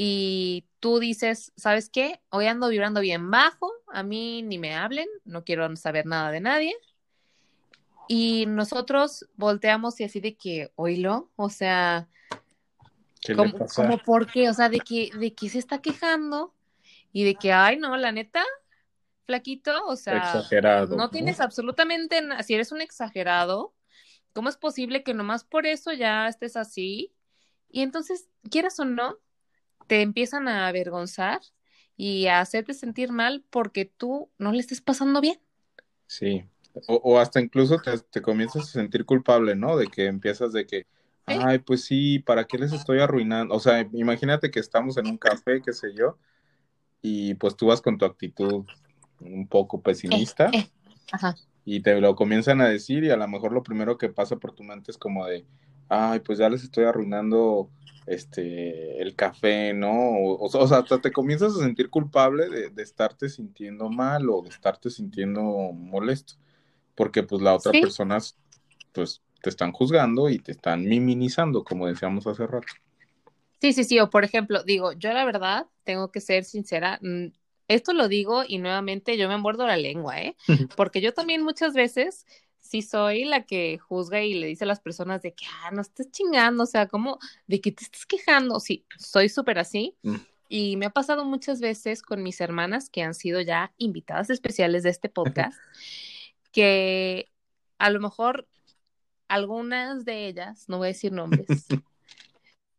y tú dices, ¿sabes qué? Hoy ando vibrando bien bajo, a mí ni me hablen, no quiero saber nada de nadie. Y nosotros volteamos y así de que, oílo, o sea, como, como por qué, o sea, de que, de que se está quejando y de que, ay, no, la neta, flaquito, o sea, no, tienes absolutamente nada, si eres un exagerado, ¿cómo es posible que nomás por eso ya estés así? Y entonces, quieras o no, te empiezan a avergonzar y a hacerte sentir mal porque tú no le estés pasando bien. Sí, o, hasta incluso te, comienzas a sentir culpable, ¿no? De que empiezas de que, ay, pues sí, ¿para qué les estoy arruinando? O sea, imagínate que estamos en un café, qué sé yo, y pues tú vas con tu actitud un poco pesimista. Eh, eh, y te lo comienzan a decir y a lo mejor lo primero que pasa por tu mente es como de, ay, pues ya les estoy arruinando este, el café, ¿no? O, sea, hasta te comienzas a sentir culpable de, estarte sintiendo mal o de estarte sintiendo molesto, porque pues la otra persona, pues te están juzgando y te están minimizando, como decíamos hace rato. Sí, sí, sí, o por ejemplo, digo, yo la verdad tengo que ser sincera, mm, esto lo digo y nuevamente yo me muerdo la lengua, ¿eh? Porque yo también muchas veces sí soy la que juzga y le dice a las personas de que, ah, no estés chingando, o sea, como, de que te estás quejando. Sí, soy súper así. Mm. Y me ha pasado muchas veces con mis hermanas que han sido ya invitadas especiales de este *laughs* podcast, que a lo mejor algunas de ellas, no voy a decir nombres, *laughs*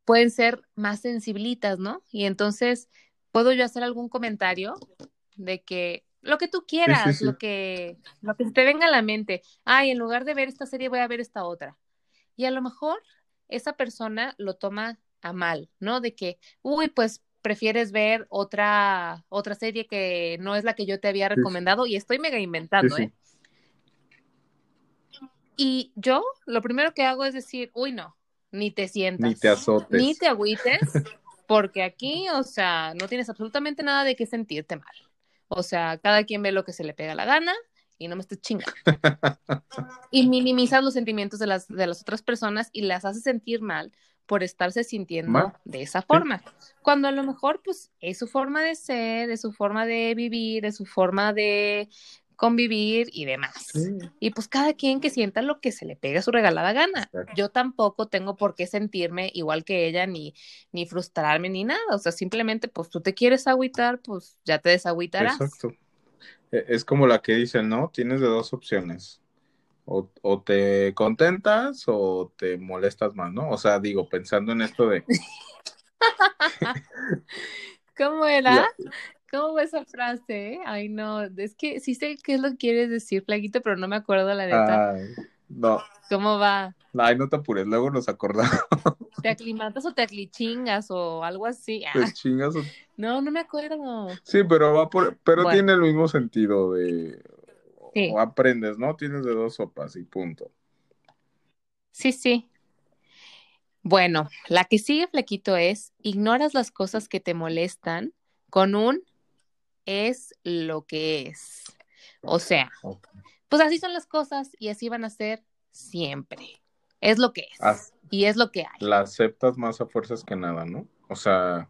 pueden ser más sensibilitas, ¿no? Y entonces puedo yo hacer algún comentario de que, lo que tú quieras, lo que lo que te venga a la mente. Ay, en lugar de ver esta serie voy a ver esta otra. Y a lo mejor esa persona lo toma a mal, ¿no? De que, uy, pues prefieres ver otra otra serie que no es la que yo te había recomendado y estoy mega inventando, ¿eh? Y yo lo primero que hago es decir, uy, no, ni te sientas. Ni te azotes. Ni te agüites, porque aquí, o sea, no tienes absolutamente nada de qué sentirte mal. O sea, cada quien ve lo que se le pega la gana y no me estés chingando. *laughs* y minimizas los sentimientos de las, de las otras personas y las haces sentir mal por estarse sintiendo de esa forma. Cuando a lo mejor, pues, es su forma de ser, es su forma de vivir, es su forma de convivir y demás. Y pues cada quien que sienta lo que se le pegue a su regalada gana. Yo tampoco tengo por qué sentirme igual que ella, ni, ni frustrarme, ni nada. O sea, simplemente, pues tú te quieres agüitar, pues ya te desagüitarás. Exacto. E, es como la que dicen, ¿no? Tienes de dos opciones. O, o, te contentas o te molestas más, ¿no? O sea, digo, pensando en esto de... *laughs* ¿Cómo era? ¿Cómo fue esa frase? Eh? Ay, no, es que sí sé qué es lo que quieres decir, Flaquito, pero no me acuerdo la neta. Ay, no. ¿Cómo va? Ay, no te apures, luego nos acordamos. ¿Te aclimatas o te aclichingas o algo así? ¿Te ah. chingas o... No, no me acuerdo. Sí, pero va por... pero tiene el mismo sentido de... Sí. O aprendes, ¿no? Tienes de dos sopas y punto. Sí, sí. Bueno, la que sigue, Flaquito, es ignoras las cosas que te molestan con un es lo que es. O sea, pues así son las cosas y así van a ser siempre. Es lo que es. y es lo que hay. La aceptas más a fuerzas que nada, ¿no? O sea.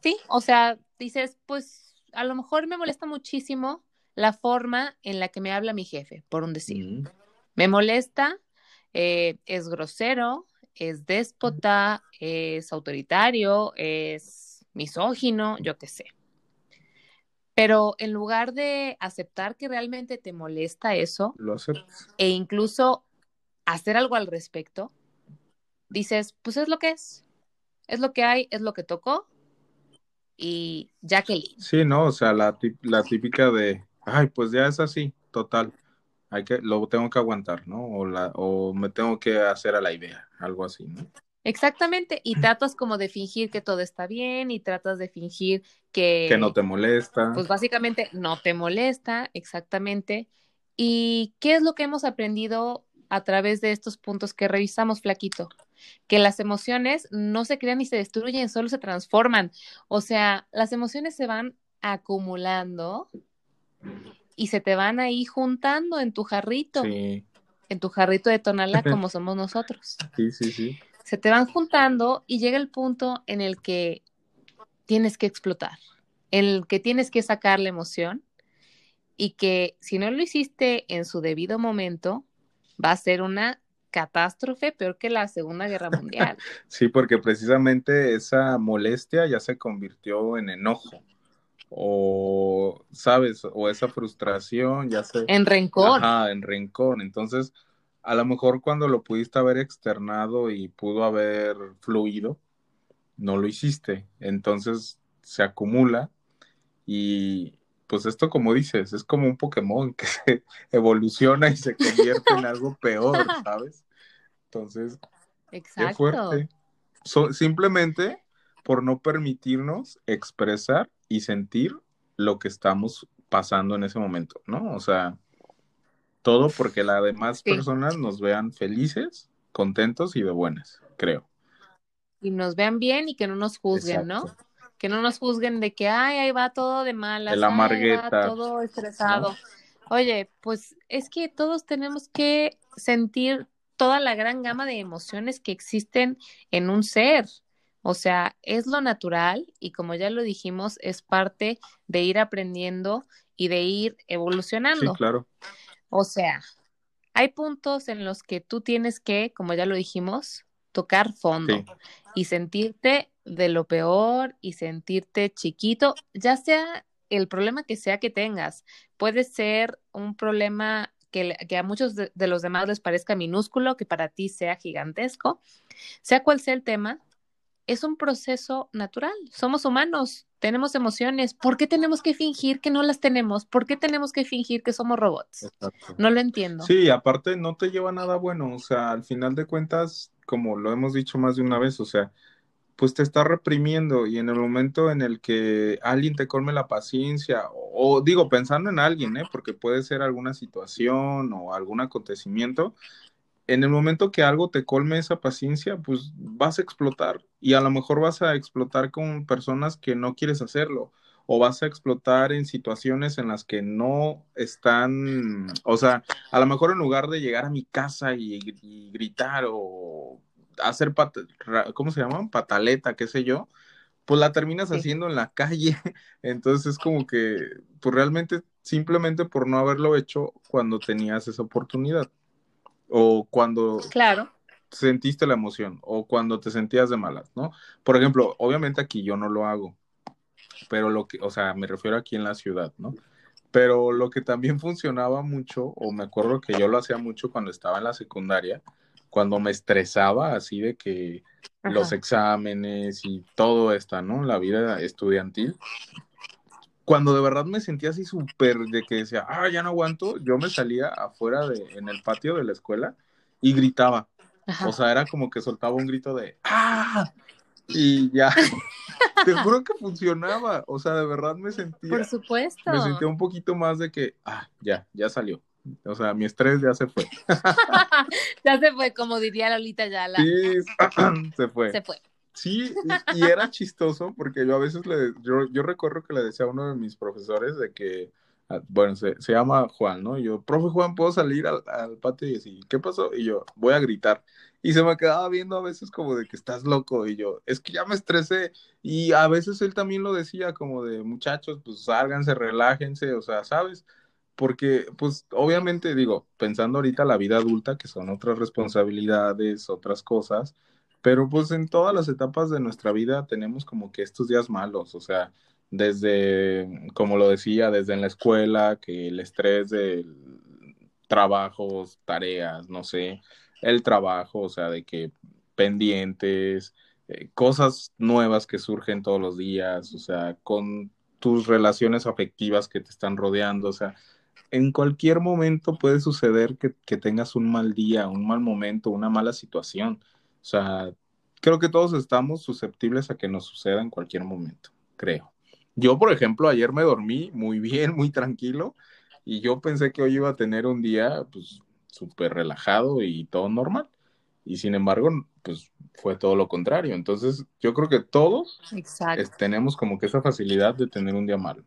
Sí, o sea, dices, pues a lo mejor me molesta muchísimo la forma en la que me habla mi jefe, por un decir. Mm. Me molesta, eh, es grosero, es déspota, es autoritario, es misógino, yo qué sé. Pero en lugar de aceptar que realmente te molesta eso, lo E incluso hacer algo al respecto, dices, pues es lo que es. Es lo que hay, es lo que tocó. Y Jacqueline. Sí, no, o sea, la, la típica de, ay, pues ya es así, total. Hay que, lo tengo que aguantar, ¿no? O, la, o me tengo que hacer a la idea, algo así, ¿no? Exactamente, y tratas como de fingir que todo está bien y tratas de fingir que... Que no te molesta. Pues básicamente no te molesta, exactamente. ¿Y qué es lo que hemos aprendido a través de estos puntos que revisamos, Flaquito? Que las emociones no se crean ni se destruyen, solo se transforman. O sea, las emociones se van acumulando y se te van ahí juntando en tu jarrito. Sí. En tu jarrito de tonala *laughs* como somos nosotros. Sí, sí, sí se te van juntando y llega el punto en el que tienes que explotar, en el que tienes que sacar la emoción y que si no lo hiciste en su debido momento, va a ser una catástrofe peor que la Segunda Guerra Mundial. *laughs* sí, porque precisamente esa molestia ya se convirtió en enojo o, ¿sabes? O esa frustración ya se... En rencor. Ajá, en rencor. Entonces, a lo mejor cuando lo pudiste haber externado y pudo haber fluido, no lo hiciste. Entonces se acumula y pues esto como dices, es como un Pokémon *laughs* que se evoluciona y se convierte en algo peor, *laughs* ¿sabes? Entonces, Exacto. qué fuerte. simplemente por no permitirnos expresar y sentir lo que estamos pasando en ese momento, ¿no? O sea, todo porque las demás personas nos vean felices, contentos y de buenas, creo. Y nos vean bien y que no nos juzguen, ¿no? Que no nos juzguen de que, ay, ahí va todo de malas, El amargueta. todo estresado. Oye, pues es que todos tenemos que sentir toda la gran gama de emociones que existen en un ser. O sea, es lo natural y como ya lo dijimos, es parte de ir aprendiendo y de ir evolucionando. Sí, claro. O sea, hay puntos en los que tú tienes que, como ya lo dijimos, tocar fondo y sentirte de lo peor y sentirte chiquito, ya sea el problema que sea que tengas. Puede ser un problema que, que a muchos de, los demás les parezca minúsculo, que para ti sea gigantesco. Sea cual sea el tema, es un proceso natural. Somos humanos, tenemos emociones. ¿Por qué tenemos que fingir que no las tenemos? ¿Por qué tenemos que fingir que somos robots? No lo entiendo. Sí, aparte no te lleva nada bueno. O sea, al final de cuentas, como lo hemos dicho más de una vez, o sea, pues te está reprimiendo y en el momento en el que alguien te colme la paciencia, o, o digo, pensando en alguien, ¿eh? porque puede ser alguna situación o algún acontecimiento, en el momento que algo te colme esa paciencia, pues vas a explotar y a lo mejor vas a explotar con personas que no quieres hacerlo o vas a explotar en situaciones en las que no están, o sea, a lo mejor en lugar de llegar a mi casa y, gritar o hacer, ¿cómo se llaman? Pataleta, qué sé yo, pues la terminas haciendo en la calle. *laughs* Entonces es como que, pues realmente simplemente por no haberlo hecho cuando tenías esa oportunidad o cuando claro. sentiste la emoción o cuando te sentías de malas, ¿no? Por ejemplo, obviamente aquí yo no lo hago, pero lo que, o sea, me refiero aquí en la ciudad, ¿no? Pero lo que también *laughs* funcionaba mucho, o me acuerdo que yo lo hacía mucho cuando estaba en la secundaria, cuando me estresaba así de que los exámenes y todo esto, ¿no? La vida estudiantil, cuando de verdad me sentía así súper de que decía, ah, ya no aguanto, yo me salía afuera de, en el patio de la escuela y gritaba. O sea, era como que soltaba un grito de, ah, y ya. *laughs* Te juro que funcionaba. O sea, de verdad me sentía. Por supuesto. Me sentía un poquito más de que, ah, ya, ya salió. O sea, mi estrés ya se fue. *laughs* ya se fue, como diría Lolita Yala. Sí, *clears throat* se fue. Se fue. Sí, y, era chistoso porque yo a veces le, yo, yo, recuerdo que le decía a uno de mis profesores de que, ah, bueno, se, llama Juan, ¿no? Y yo, profe Juan, ¿puedo salir al, al, patio y decir, ¿qué pasó? Y yo, voy a gritar. Y se me quedaba viendo a veces como de que estás loco. Y yo, es que ya me estresé. Y a veces él también lo decía como de, muchachos, pues sálganse, relájense, o sea, ¿sabes? Porque, pues, obviamente, digo, pensando ahorita la vida adulta, que son otras responsabilidades, otras cosas, pero pues en todas las etapas de nuestra vida tenemos como que estos días malos, o sea, desde, como lo decía, desde en la escuela, que el estrés de trabajos, tareas, no sé, el trabajo, o sea, de que pendientes, eh, cosas nuevas que surgen todos los días, o sea, con tus relaciones afectivas que te están rodeando, o sea, en cualquier momento puede suceder que, que tengas un mal día, un mal momento, una mala situación. O sea, creo que todos estamos susceptibles a que nos suceda en cualquier momento, creo. Yo, por ejemplo, ayer me dormí muy bien, muy tranquilo, y yo pensé que hoy iba a tener un día, pues, súper relajado y todo normal. Y sin embargo, pues fue todo lo contrario. Entonces, yo creo que todos tenemos como que esa facilidad de tener un día malo.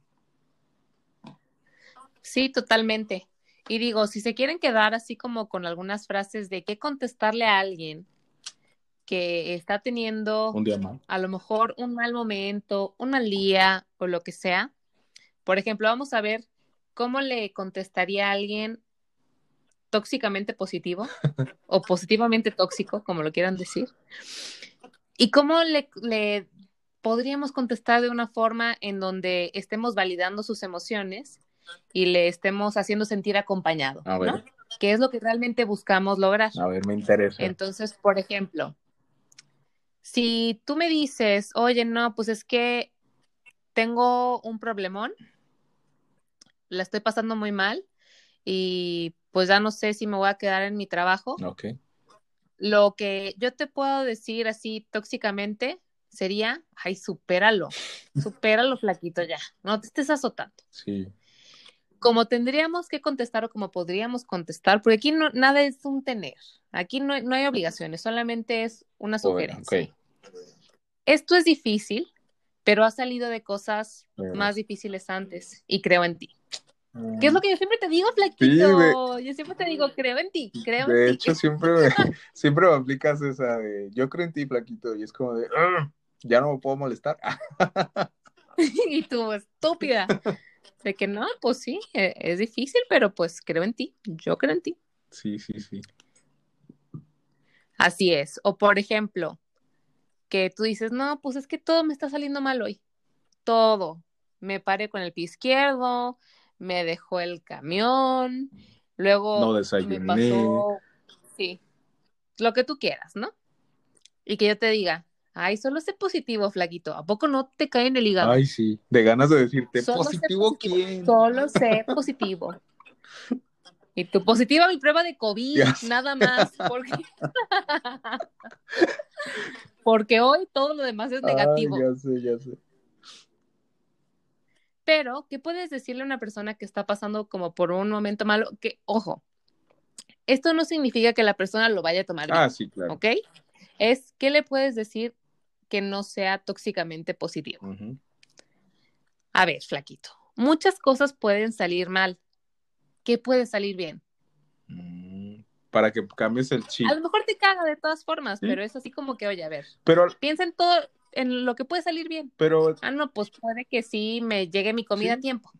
Sí, totalmente. Y digo, si se quieren quedar así como con algunas frases de qué contestarle a alguien que está teniendo un día mal. a lo mejor un mal momento, un mal día o lo que sea. Por ejemplo, vamos a ver cómo le contestaría a alguien tóxicamente positivo *laughs* o positivamente tóxico, como lo quieran decir. ¿Y cómo le, le, podríamos contestar de una forma en donde estemos validando sus emociones y le estemos haciendo sentir acompañado? ¿no? ¿Qué es lo que realmente buscamos lograr? A ver, me interesa. Entonces, por ejemplo, si tú me dices, oye, no, pues es que tengo un problemón, la estoy pasando muy mal y pues ya no sé si me voy a quedar en mi trabajo. Ok. Lo que yo te puedo decir así tóxicamente sería, ay, supéralo, supéralo, flaquito, ya, no te estés azotando. Sí. Como tendríamos que contestar o como podríamos contestar, porque aquí no, nada es un tener, aquí no, no hay obligaciones, solamente es una sugerencia. Esto es difícil, pero ha salido de cosas más difíciles antes y creo en ti. ¿Qué es lo que yo siempre te digo, flaquito? yo siempre te digo, creo en ti, creo de en ti. De hecho, siempre me, *laughs* siempre me aplicas esa de, yo creo en ti, flaquito, y es como de, ya no me puedo molestar. *laughs* *laughs* y tú, estúpida. De que no, pues sí, e, es difícil, pero pues creo en ti, yo creo en ti. Sí, sí, sí. Así es. O por ejemplo, que tú dices, no, pues es que todo me está saliendo mal hoy. Todo. Me paré con el pie izquierdo, me dejó el camión, luego no me pasó, sí, lo que tú quieras, ¿no? Y que yo te diga, ay, solo sé positivo, flaquito, ¿a poco no te cae en el hígado? Ay, sí, de ganas de decirte, ¿positivo, quién? Solo sé positivo. Y tu positiva mi prueba de COVID, nada más, porque... *laughs* porque hoy todo lo demás es negativo. ya sé, ya sé. Pero, ¿qué puedes decirle a una persona que está pasando como por un momento malo? Que, ojo, esto no significa que la persona lo vaya a tomar bien. Ah, sí, claro. ¿Ok? Es, ¿qué le puedes decir que no sea tóxicamente positivo? A ver, flaquito, muchas cosas pueden salir mal. ¿Qué puede salir bien? Mm, para que cambies el chip. A lo mejor te caga de todas formas, pero es así como que, oye, a ver. Pero piensa en todo, en lo que puede salir bien. Pero. Ah, no, pues puede que sí me llegue mi comida a tiempo.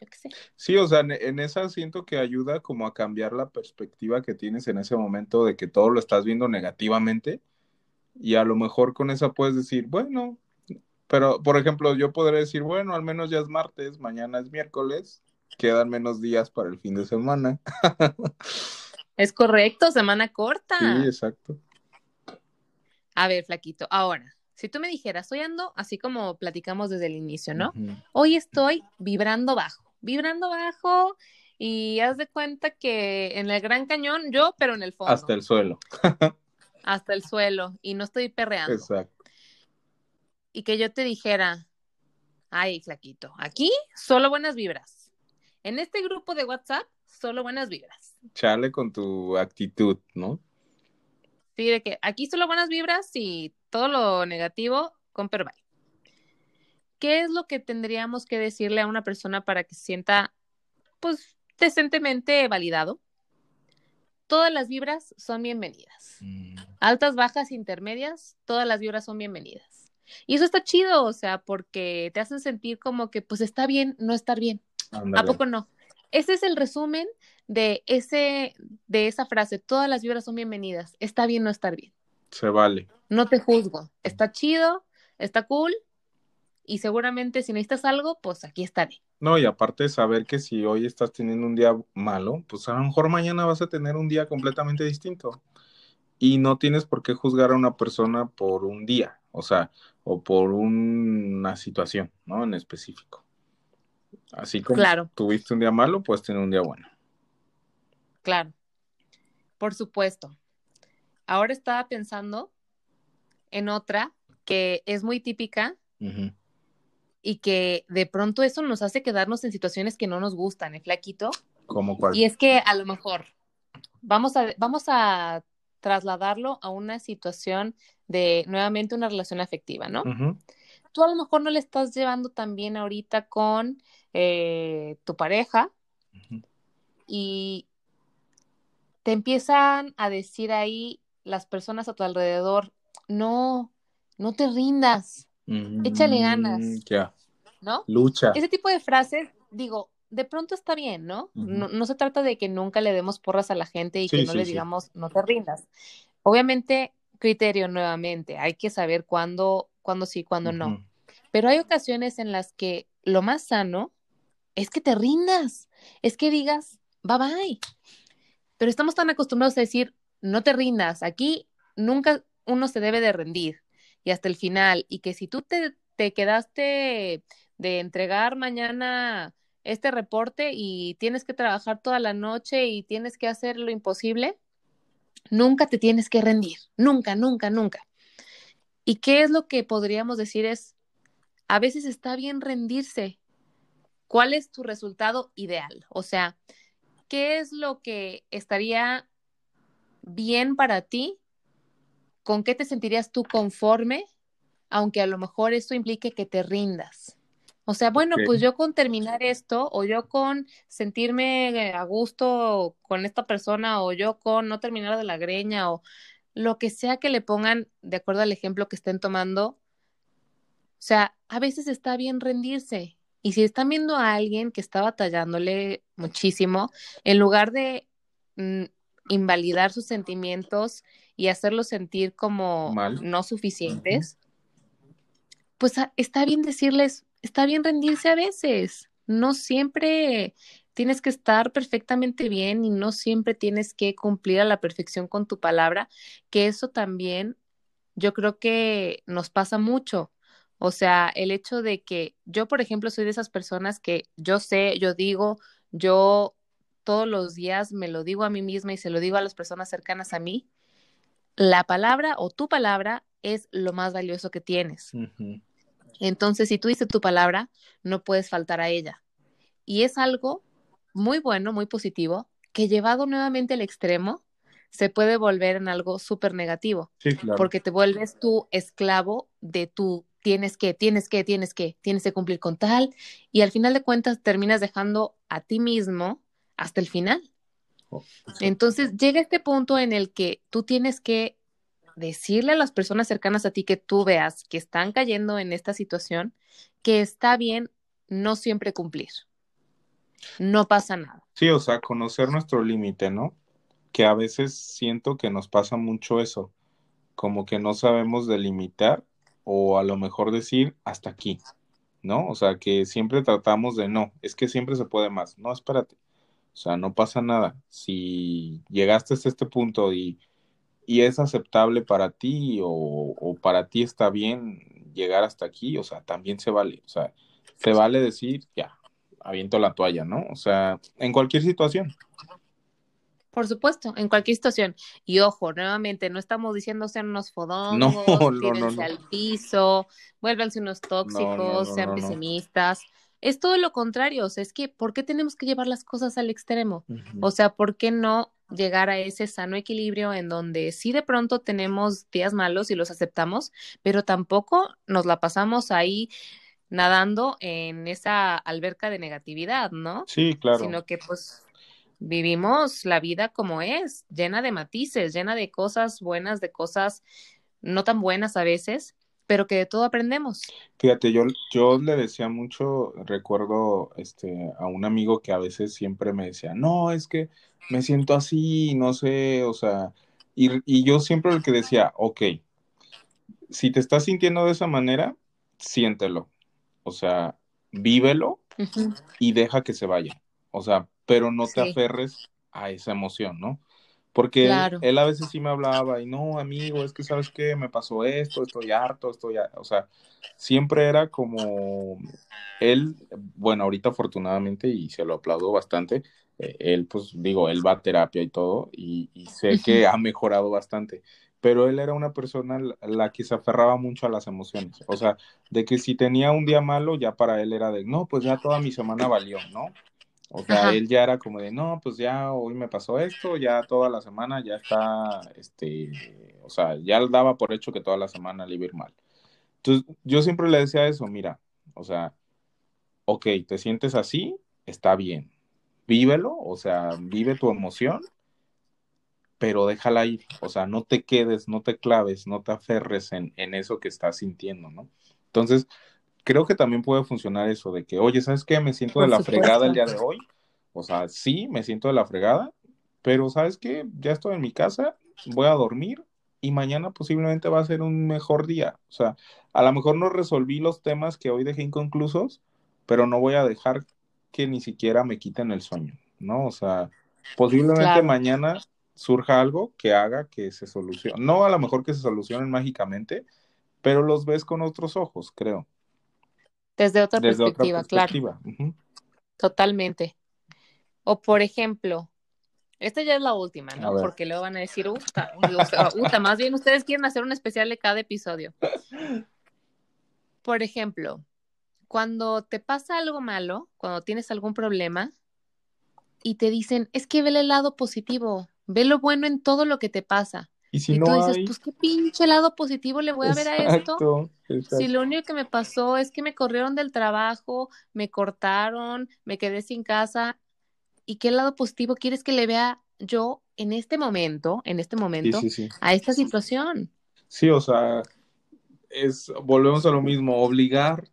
Yo qué sé. Sí, o sea, en, esa siento que ayuda como a cambiar la perspectiva que tienes en ese momento de que todo lo estás viendo negativamente. Y a lo mejor con esa puedes decir, bueno, pero por ejemplo, yo podría decir, bueno, al menos ya es martes, mañana es miércoles, quedan menos días para el fin de semana. *laughs* es correcto, semana corta. Sí, exacto. A ver, flaquito, ahora, si tú me dijeras, hoy ando, así como platicamos desde el inicio, ¿no? Hoy estoy vibrando bajo, vibrando bajo y haz de cuenta que en el Gran Cañón yo, pero en el fondo. Hasta el suelo. *laughs* Hasta el suelo y no estoy perreando. Exacto. Y que yo te dijera, ay, flaquito, aquí solo buenas vibras. En este grupo de WhatsApp, solo buenas vibras. Chale con tu actitud, ¿no? Sí, de que aquí solo buenas vibras y todo lo negativo con bye. ¿Qué es lo que tendríamos que decirle a una persona para que se sienta, pues, decentemente validado? Todas las vibras son bienvenidas. Mm. Altas, bajas, intermedias, todas las vibras son bienvenidas. Y eso está chido, o sea, porque te hacen sentir como que, pues, está bien no estar bien. ¿A poco no? Ese es el resumen de, ese, de esa frase. Todas las vibras son bienvenidas. Está bien no estar bien. Se vale. No te juzgo. Está chido, está cool. Y seguramente si necesitas algo, pues aquí estaré. No, y aparte de saber que si hoy estás teniendo un día malo, pues a lo mejor mañana vas a tener un día completamente distinto. Y no tienes por qué juzgar a una persona por un día, o sea, o por una situación, ¿no? En específico. Así como claro. tuviste un día malo, puedes tener un día bueno. Claro, por supuesto. Ahora estaba pensando en otra que es muy típica y que de pronto eso nos hace quedarnos en situaciones que no nos gustan, ¿eh, flaquito? ¿Cómo cuál? Y es que a lo mejor vamos a, vamos a trasladarlo a una situación de nuevamente una relación afectiva, ¿no? Tú a lo mejor no le estás llevando tan bien ahorita con eh, tu pareja y te empiezan a decir ahí las personas a tu alrededor, no, no te rindas, échale ganas. Mm. ¿No? Lucha. Ese tipo de frases, digo, de pronto está bien, ¿no? ¿no? se trata de que nunca le demos porras a la gente y que no le digamos, no te rindas. Obviamente, criterio nuevamente, hay que saber cuándo, cuándo sí, cuándo no. Pero hay ocasiones en las que lo más sano es que te rindas, es que digas, bye bye. Pero estamos tan acostumbrados a decir, no te rindas, aquí nunca uno se debe de rendir y hasta el final, y que si tú te, te quedaste de entregar mañana este reporte y tienes que trabajar toda la noche y tienes que hacer lo imposible, nunca te tienes que rendir, nunca, nunca, nunca. ¿Y qué es lo que podríamos decir es, a veces está bien rendirse. ¿Cuál es tu resultado ideal? O sea, ¿qué es lo que estaría bien para ti? ¿Con qué te sentirías tú conforme? Aunque a lo mejor esto implique que te rindas. O sea, bueno, pues yo con terminar esto, o yo con sentirme a gusto con esta persona, o yo con no terminar de la greña, o lo que sea que le pongan de acuerdo al ejemplo que estén tomando. O sea, a veces está bien rendirse. Y si están viendo a alguien que está batallándole muchísimo, en lugar de mm, invalidar sus sentimientos y hacerlos sentir como no suficientes, pues ah, está bien decirles, está bien rendirse a veces. No siempre tienes que estar perfectamente bien y no siempre tienes que cumplir a la perfección con tu palabra, que eso también yo creo que nos pasa mucho. O sea, el hecho de que yo, por ejemplo, soy de esas personas que yo sé, yo digo, yo todos los días me lo digo a mí misma y se lo digo a las personas cercanas a mí, la palabra o tu palabra es lo más valioso que tienes. Entonces, si tú dices tu palabra, no puedes faltar a ella. Y es algo muy bueno, muy positivo, que llevado nuevamente al extremo, se puede volver en algo súper negativo. Sí, claro. Porque te vuelves tu esclavo de tu tienes que, tienes que, tienes que, tienes que cumplir con tal, y al final de cuentas terminas dejando a ti mismo hasta el final. Entonces llega este punto en el que tú tienes que decirle a las personas cercanas a ti que tú veas que están cayendo en esta situación, que está bien no siempre cumplir. No pasa nada. Sí, o sea, conocer nuestro límite, ¿no? Que a veces siento que nos pasa mucho eso, como que no sabemos delimitar o a lo mejor decir hasta aquí, ¿no? O sea, que siempre tratamos de no, es que siempre se puede más. No, espérate. O sea, no pasa nada. Si llegaste hasta este punto y y es aceptable para ti o, para ti está bien llegar hasta aquí, o sea, también se vale, o sea, se vale decir, ya, aviento la toalla, ¿no? O sea, en cualquier situación. Por supuesto, en cualquier situación. Y ojo, nuevamente, no estamos diciendo sean unos *laughs* fodongos, no, no, no, al piso, vuélvanse unos tóxicos, sean pesimistas. Es todo lo contrario, o sea, es que, ¿por qué tenemos que llevar las cosas al extremo? O sea, ¿por qué no llegar a ese sano equilibrio en donde sí de pronto tenemos días malos y los aceptamos, pero tampoco nos la pasamos ahí nadando en esa alberca de negatividad, ¿no? Sí, claro. Sino que pues vivimos la vida como es, llena de matices, llena de cosas buenas, de cosas no tan buenas a veces, pero que de todo aprendemos. Fíjate, yo, yo le decía mucho, recuerdo este, a un amigo que a veces siempre me decía, no, es que me siento así, no sé, o sea, y, yo siempre el que decía, ok, si te estás sintiendo de esa manera, siéntelo, o sea, vívelo y deja que se vaya, o sea, pero no te aferres a esa emoción, ¿no? Porque él, a veces sí me hablaba y no, amigo, es que sabes qué, me pasó esto, estoy harto, estoy, o sea, siempre era como él, bueno, ahorita afortunadamente y se lo aplaudo bastante, eh, él pues digo, él va a terapia y todo y, sé que ha mejorado bastante, pero él era una persona la que se aferraba mucho a las emociones, o sea, de que si tenía un día malo, ya para él era de, no, pues ya toda mi semana valió, ¿no? O sea, él ya era como de, no, pues ya hoy me pasó esto, ya toda la semana ya está, este, o sea, ya daba por hecho que toda la semana le iba a ir mal. Entonces, yo siempre le decía eso, mira, o sea, ok, te sientes así, está bien, vívelo, o sea, vive tu emoción, pero déjala ir, o sea, no te quedes, no te claves, no te aferres en, en eso que estás sintiendo, ¿no? Entonces, creo que también puede funcionar eso de que, oye, ¿sabes qué? Me siento de la fregada el día de hoy. O sea, sí, me siento de la fregada, pero ¿sabes qué? Ya estoy en mi casa, voy a dormir y mañana posiblemente va a ser un mejor día. O sea, a lo mejor no resolví los temas que hoy dejé inconclusos, pero no voy a dejar que ni siquiera me quiten el sueño, ¿no? O sea, posiblemente mañana surja algo que haga que se solucione. No a lo mejor que se solucionen mágicamente, pero los ves con otros ojos, creo. Desde otra perspectiva, claro. Totalmente. O por ejemplo, esta ya es la última, ¿no? Porque luego van a decir, uta, uta, más bien ustedes quieren hacer un especial de cada episodio. Por ejemplo, cuando te pasa algo malo, cuando tienes algún problema y te dicen, es que ve el lado positivo, ve lo bueno en todo lo que te pasa. Y si tú dices, pues qué pinche lado positivo le voy a ver a esto. Si lo único que me pasó es que me corrieron del trabajo, me cortaron, me quedé sin casa. ¿Y qué lado positivo quieres que le vea yo en este momento, en este momento, a esta situación? Sí, o sea, es, volvemos a lo mismo, obligar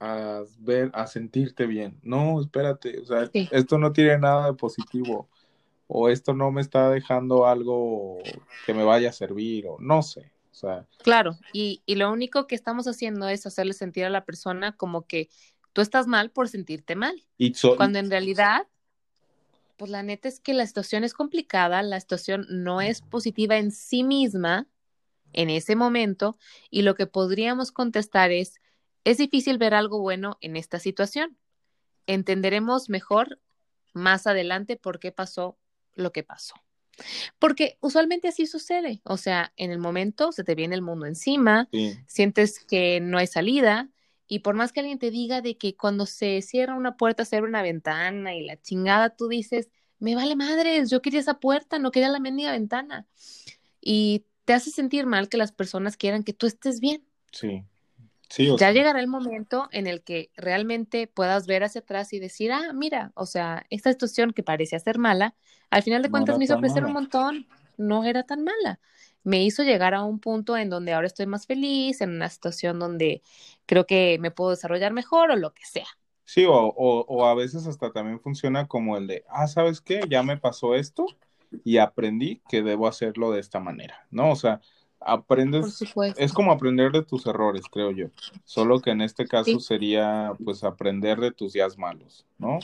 a ver, a sentirte bien. No, espérate, o sea, esto no tiene nada de positivo o esto no me está dejando algo que me vaya a servir o no sé. O sea. Claro, y, y lo único que estamos haciendo es hacerle sentir a la persona como que tú estás mal por sentirte mal. Cuando en realidad, pues la neta es que la situación es complicada, la situación no es positiva en sí misma en ese momento y lo que podríamos contestar es, es difícil ver algo bueno en esta situación. Entenderemos mejor más adelante por qué pasó lo que pasó. Porque usualmente así sucede, o sea, en el momento se te viene el mundo encima, sientes que no hay salida y por más que alguien te diga de que cuando se cierra una puerta se abre una ventana y la chingada tú dices, me vale madres, yo quería esa puerta, no quería la mendiga ventana. Y te hace sentir mal que las personas quieran que tú estés bien. Sí ya llegará el momento en el que realmente puedas ver hacia atrás y decir, ah, mira, o sea, esta situación que parecía ser mala, al final de cuentas me hizo crecer un montón, no era tan mala. Me hizo llegar a un punto en donde ahora estoy más feliz, en una situación donde creo que me puedo desarrollar mejor o lo que sea. Sí, o, o, o a veces hasta también funciona como el de, ah, ¿sabes qué? Ya me pasó esto y aprendí que debo hacerlo de esta manera, ¿no? O sea, aprendes, es como aprender de tus errores, creo yo. Solo que en este caso sería pues aprender de tus días malos, ¿no?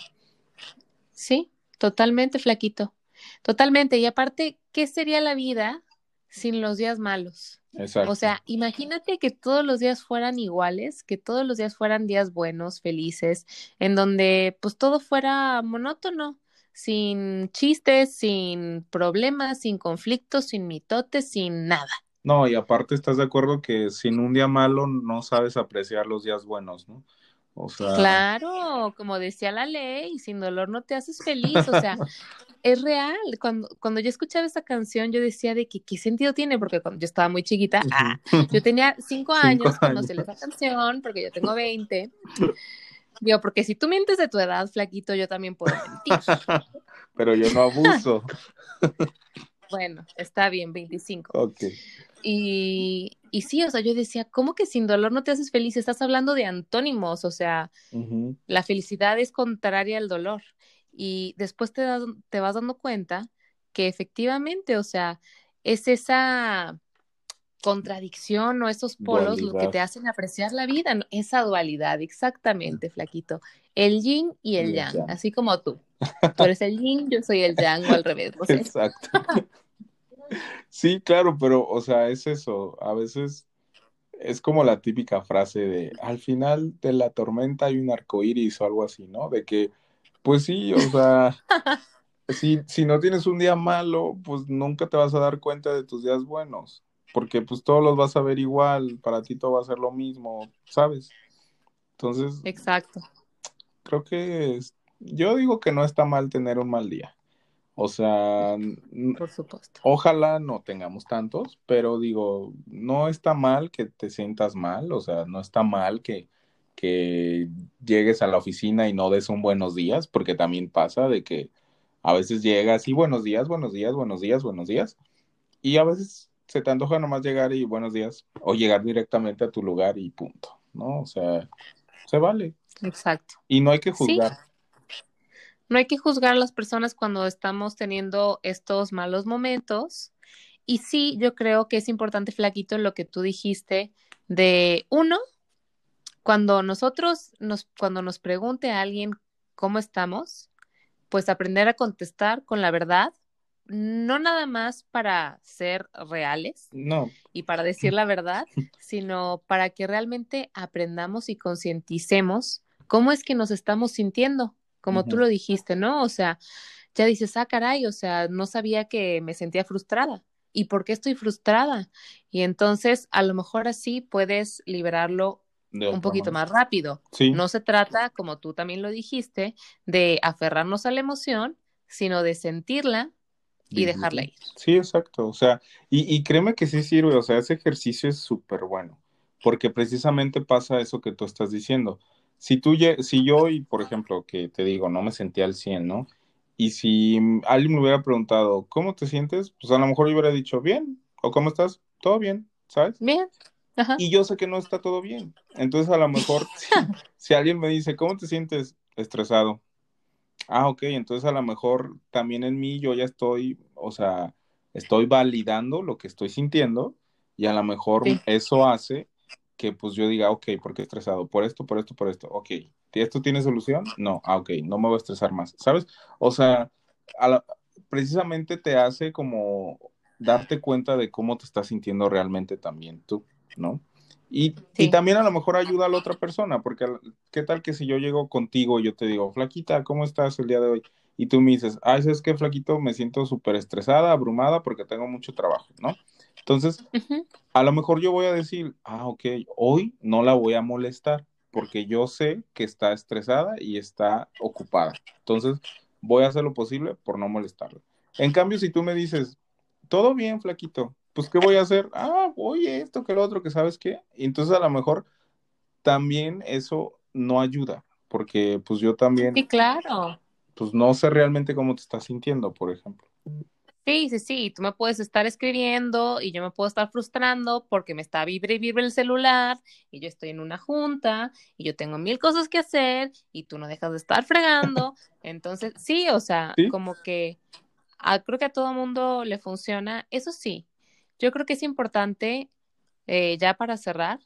Sí, totalmente flaquito. Totalmente. Y aparte, ¿qué sería la vida sin los días malos? Exacto. O sea, imagínate que todos los días fueran iguales, que todos los días fueran días buenos, felices, en donde pues todo fuera monótono, sin chistes, sin problemas, sin conflictos, sin mitotes, sin nada. No, y aparte estás de acuerdo que sin un día malo no sabes apreciar los días buenos, ¿no? O sea... Claro, como decía la ley, sin dolor no te haces feliz, o sea, *laughs* es real. Cuando, cuando yo escuchaba esa canción, yo decía de que qué sentido tiene, porque cuando yo estaba muy chiquita, ah, yo tenía cinco *laughs* años cuando se esa canción, porque yo tengo veinte. Digo, porque si tú mientes de tu edad, flaquito, yo también puedo mentir. *laughs* Pero yo no abuso. Bueno, está bien, 25. Ok. Y, y sí, o sea, yo decía, ¿cómo que sin dolor no te haces feliz? Estás hablando de antónimos, o sea, la felicidad es contraria al dolor. Y después te, te vas dando cuenta que efectivamente, o sea, es esa contradicción o esos polos lo que te hacen apreciar la vida, esa dualidad, exactamente, flaquito. El yin y el, yang, así como tú. Tú eres el yin, yo soy el yang o al revés. *laughs* Exacto. Sí, claro, pero, o sea, es eso. A veces es como la típica frase de al final de la tormenta hay un arco iris o algo así, ¿no? De que, pues sí, o sea, *laughs* si, si no tienes un día malo, pues nunca te vas a dar cuenta de tus días buenos, porque pues todos los vas a ver igual, para ti todo va a ser lo mismo, ¿sabes? Entonces, exacto. Creo que yo digo que no está mal tener un mal día. O sea, Por supuesto. ojalá no tengamos tantos, pero digo, no está mal que te sientas mal, o sea, no está mal que, que llegues a la oficina y no des un buenos días, porque también pasa de que a veces llegas y buenos días, buenos días, buenos días, buenos días, y a veces se te antoja nomás llegar y buenos días, o llegar directamente a tu lugar y punto, ¿no? O sea, se vale. Exacto. Y no hay que juzgar. No hay que juzgar a las personas cuando estamos teniendo estos malos momentos. Y sí, yo creo que es importante, Flaquito, lo que tú dijiste de uno, cuando nosotros nos, cuando nos pregunte a alguien cómo estamos, pues aprender a contestar con la verdad, no nada más para ser reales no. y para decir la verdad, *laughs* sino para que realmente aprendamos y concienticemos cómo es que nos estamos sintiendo, como tú lo dijiste, ¿no? O sea, ya dices, ah, caray, o sea, no sabía que me sentía frustrada. ¿Y por qué estoy frustrada? Y entonces, a lo mejor así puedes liberarlo un poquito más rápido. No se trata, como tú también lo dijiste, de aferrarnos a la emoción, sino de sentirla y dejarla ir. Sí, exacto. O sea, y, y créeme que sí sirve. O sea, ese ejercicio es súper bueno, porque precisamente pasa eso que tú estás diciendo. Si tú, si yo, y por ejemplo, que te digo, no me sentía al 100, ¿no? Y si alguien me hubiera preguntado, ¿cómo te sientes? Pues a lo mejor yo hubiera dicho, bien, o ¿cómo estás? Todo bien, ¿sabes? Bien. Y yo sé que no está todo bien. Entonces, a lo mejor, *laughs* si, alguien me dice, ¿cómo te sientes? Estresado. Ah, ok, entonces a lo mejor también en mí yo ya estoy, o sea, estoy validando lo que estoy sintiendo y a lo mejor eso hace que pues yo diga, ok, ¿por qué estresado? Por esto, por esto, por esto. Ok, ¿esto tiene solución? No, ah, ok, no me voy a estresar más, ¿sabes? O sea, precisamente te hace como darte cuenta de cómo te estás sintiendo realmente también tú. ¿no? Y, y, también a lo mejor ayuda a la otra persona, porque qué tal que si yo llego contigo y yo te digo, flaquita, ¿cómo estás el día de hoy? Y tú me dices, ay, ¿sabes qué, flaquito? Me siento súper estresada, abrumada porque tengo mucho trabajo, ¿no? Entonces, a lo mejor yo voy a decir, ah, ok, hoy no la voy a molestar porque yo sé que está estresada y está ocupada. Entonces, voy a hacer lo posible por no molestarla. En cambio, si tú me dices, todo bien, flaquito, pues, ¿qué voy a hacer? Ah, oye, esto, que lo otro, que sabes qué. Y entonces a lo mejor también eso no ayuda, porque pues yo también. Sí, claro. Pues no sé realmente cómo te estás sintiendo, por ejemplo. Sí, sí, sí, tú me puedes estar escribiendo y yo me puedo estar frustrando porque me está vibre y vibre el celular y yo estoy en una junta y yo tengo mil cosas que hacer y tú no dejas de estar fregando. *laughs* Entonces, sí, o sea, como que creo que a todo mundo le funciona. Eso sí, yo creo que es importante, eh, ya para cerrar,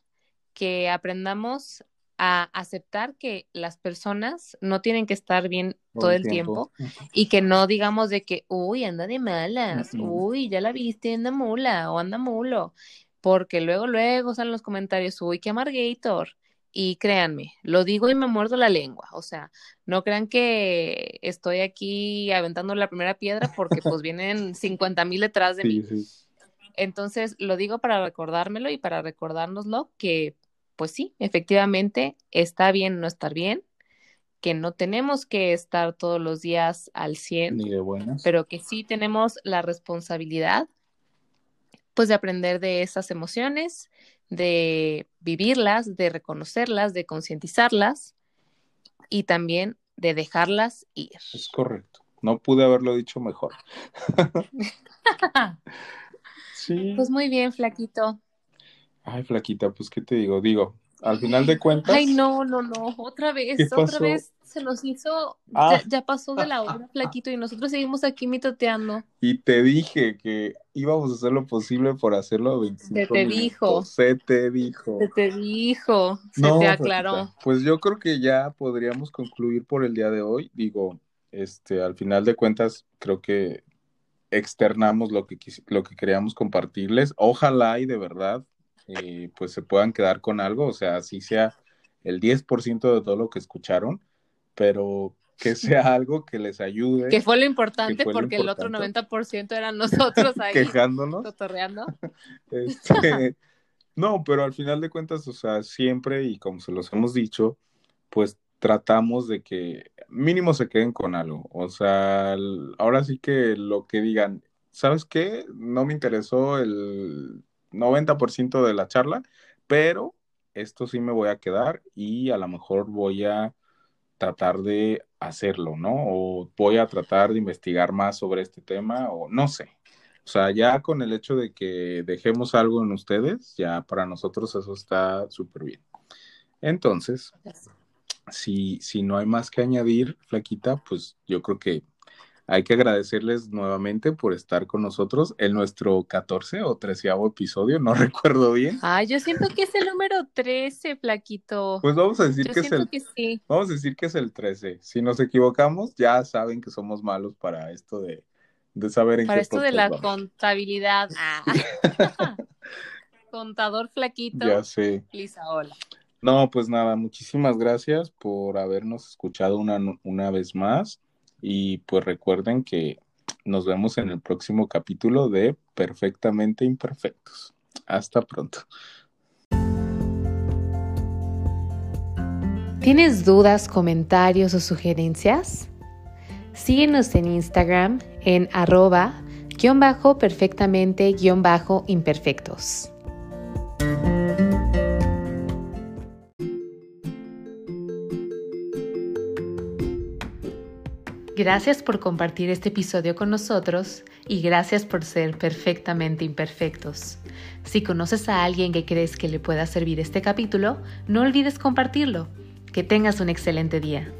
que aprendamos a aceptar que las personas no tienen que estar bien todo, el tiempo, *laughs* y que no digamos de que, uy, anda de malas, uy, ya la viste, anda mula o anda mulo, porque luego, luego salen los comentarios, uy, qué amargator. Y créanme, lo digo y me muerdo la lengua. O sea, no crean que estoy aquí aventando la primera piedra porque pues *laughs* vienen 50 mil detrás de mí. Entonces, lo digo para recordármelo y para recordárnoslo que, pues sí, efectivamente, está bien no estar bien, que no tenemos que estar todos los días al 100, Ni de buenas. pero que sí tenemos la responsabilidad, pues, de aprender de esas emociones, de vivirlas, de reconocerlas, de concientizarlas y también de dejarlas ir. Es correcto. No pude haberlo dicho mejor. *laughs* Pues muy bien, flaquito. Ay, flaquita, pues qué te digo, digo, al final de cuentas. Ay, no, no, no, otra vez, otra vez se nos hizo, ah. ya, pasó de la *laughs* hora, flaquito, y nosotros seguimos aquí mitoteando. Y te dije que íbamos a hacer lo posible por hacerlo 25 Se te dijo. Se te dijo. Se te dijo, se te aclaró. Pues yo creo que ya podríamos concluir por el día de hoy. Digo, este, al final de cuentas, creo que externamos lo que, lo que queríamos compartirles. Ojalá y de verdad eh, pues se puedan quedar con algo, o sea, así sea el 10% de todo lo que escucharon, pero que sea algo que les ayude. Que fue lo importante porque el otro 90% eran nosotros *laughs* ahí. Quejándonos. Totorreando. *laughs* Este, no, pero al final de cuentas, o sea, siempre y como se los hemos dicho, pues tratamos de que mínimo se queden con algo. O sea, ahora sí que lo que digan, ¿sabes qué? No me interesó el 90% de la charla, pero esto sí me voy a quedar y a lo mejor voy a tratar de hacerlo, ¿no? O voy a tratar de investigar más sobre este tema o no sé. O sea, ya con el hecho de que dejemos algo en ustedes, ya para nosotros eso está súper bien. Entonces, si, si no hay más que añadir, Flaquita, pues yo creo que hay que agradecerles nuevamente por estar con nosotros en nuestro 14 o 13 episodio, no *laughs* recuerdo bien. Ay, yo siento que es el número 13, Flaquito. Pues vamos a decir que es el Vamos a decir que es el 13. Si nos equivocamos, ya saben que somos malos para esto de, saber en para esto de la contabilidad. Ah. *laughs* *laughs* Contador Flaquito. Ya sé. Lisa, hola. No, pues nada, muchísimas gracias por habernos escuchado una, una vez más. Y pues recuerden que nos vemos en el próximo capítulo de Perfectamente Imperfectos. Hasta pronto. ¿Tienes dudas, comentarios o sugerencias? Síguenos en Instagram en arroba guion bajo perfectamente guion bajo imperfectos. Gracias por compartir este episodio con nosotros y gracias por ser perfectamente imperfectos. Si conoces a alguien que crees que le pueda servir este capítulo, no olvides compartirlo. Que tengas un excelente día.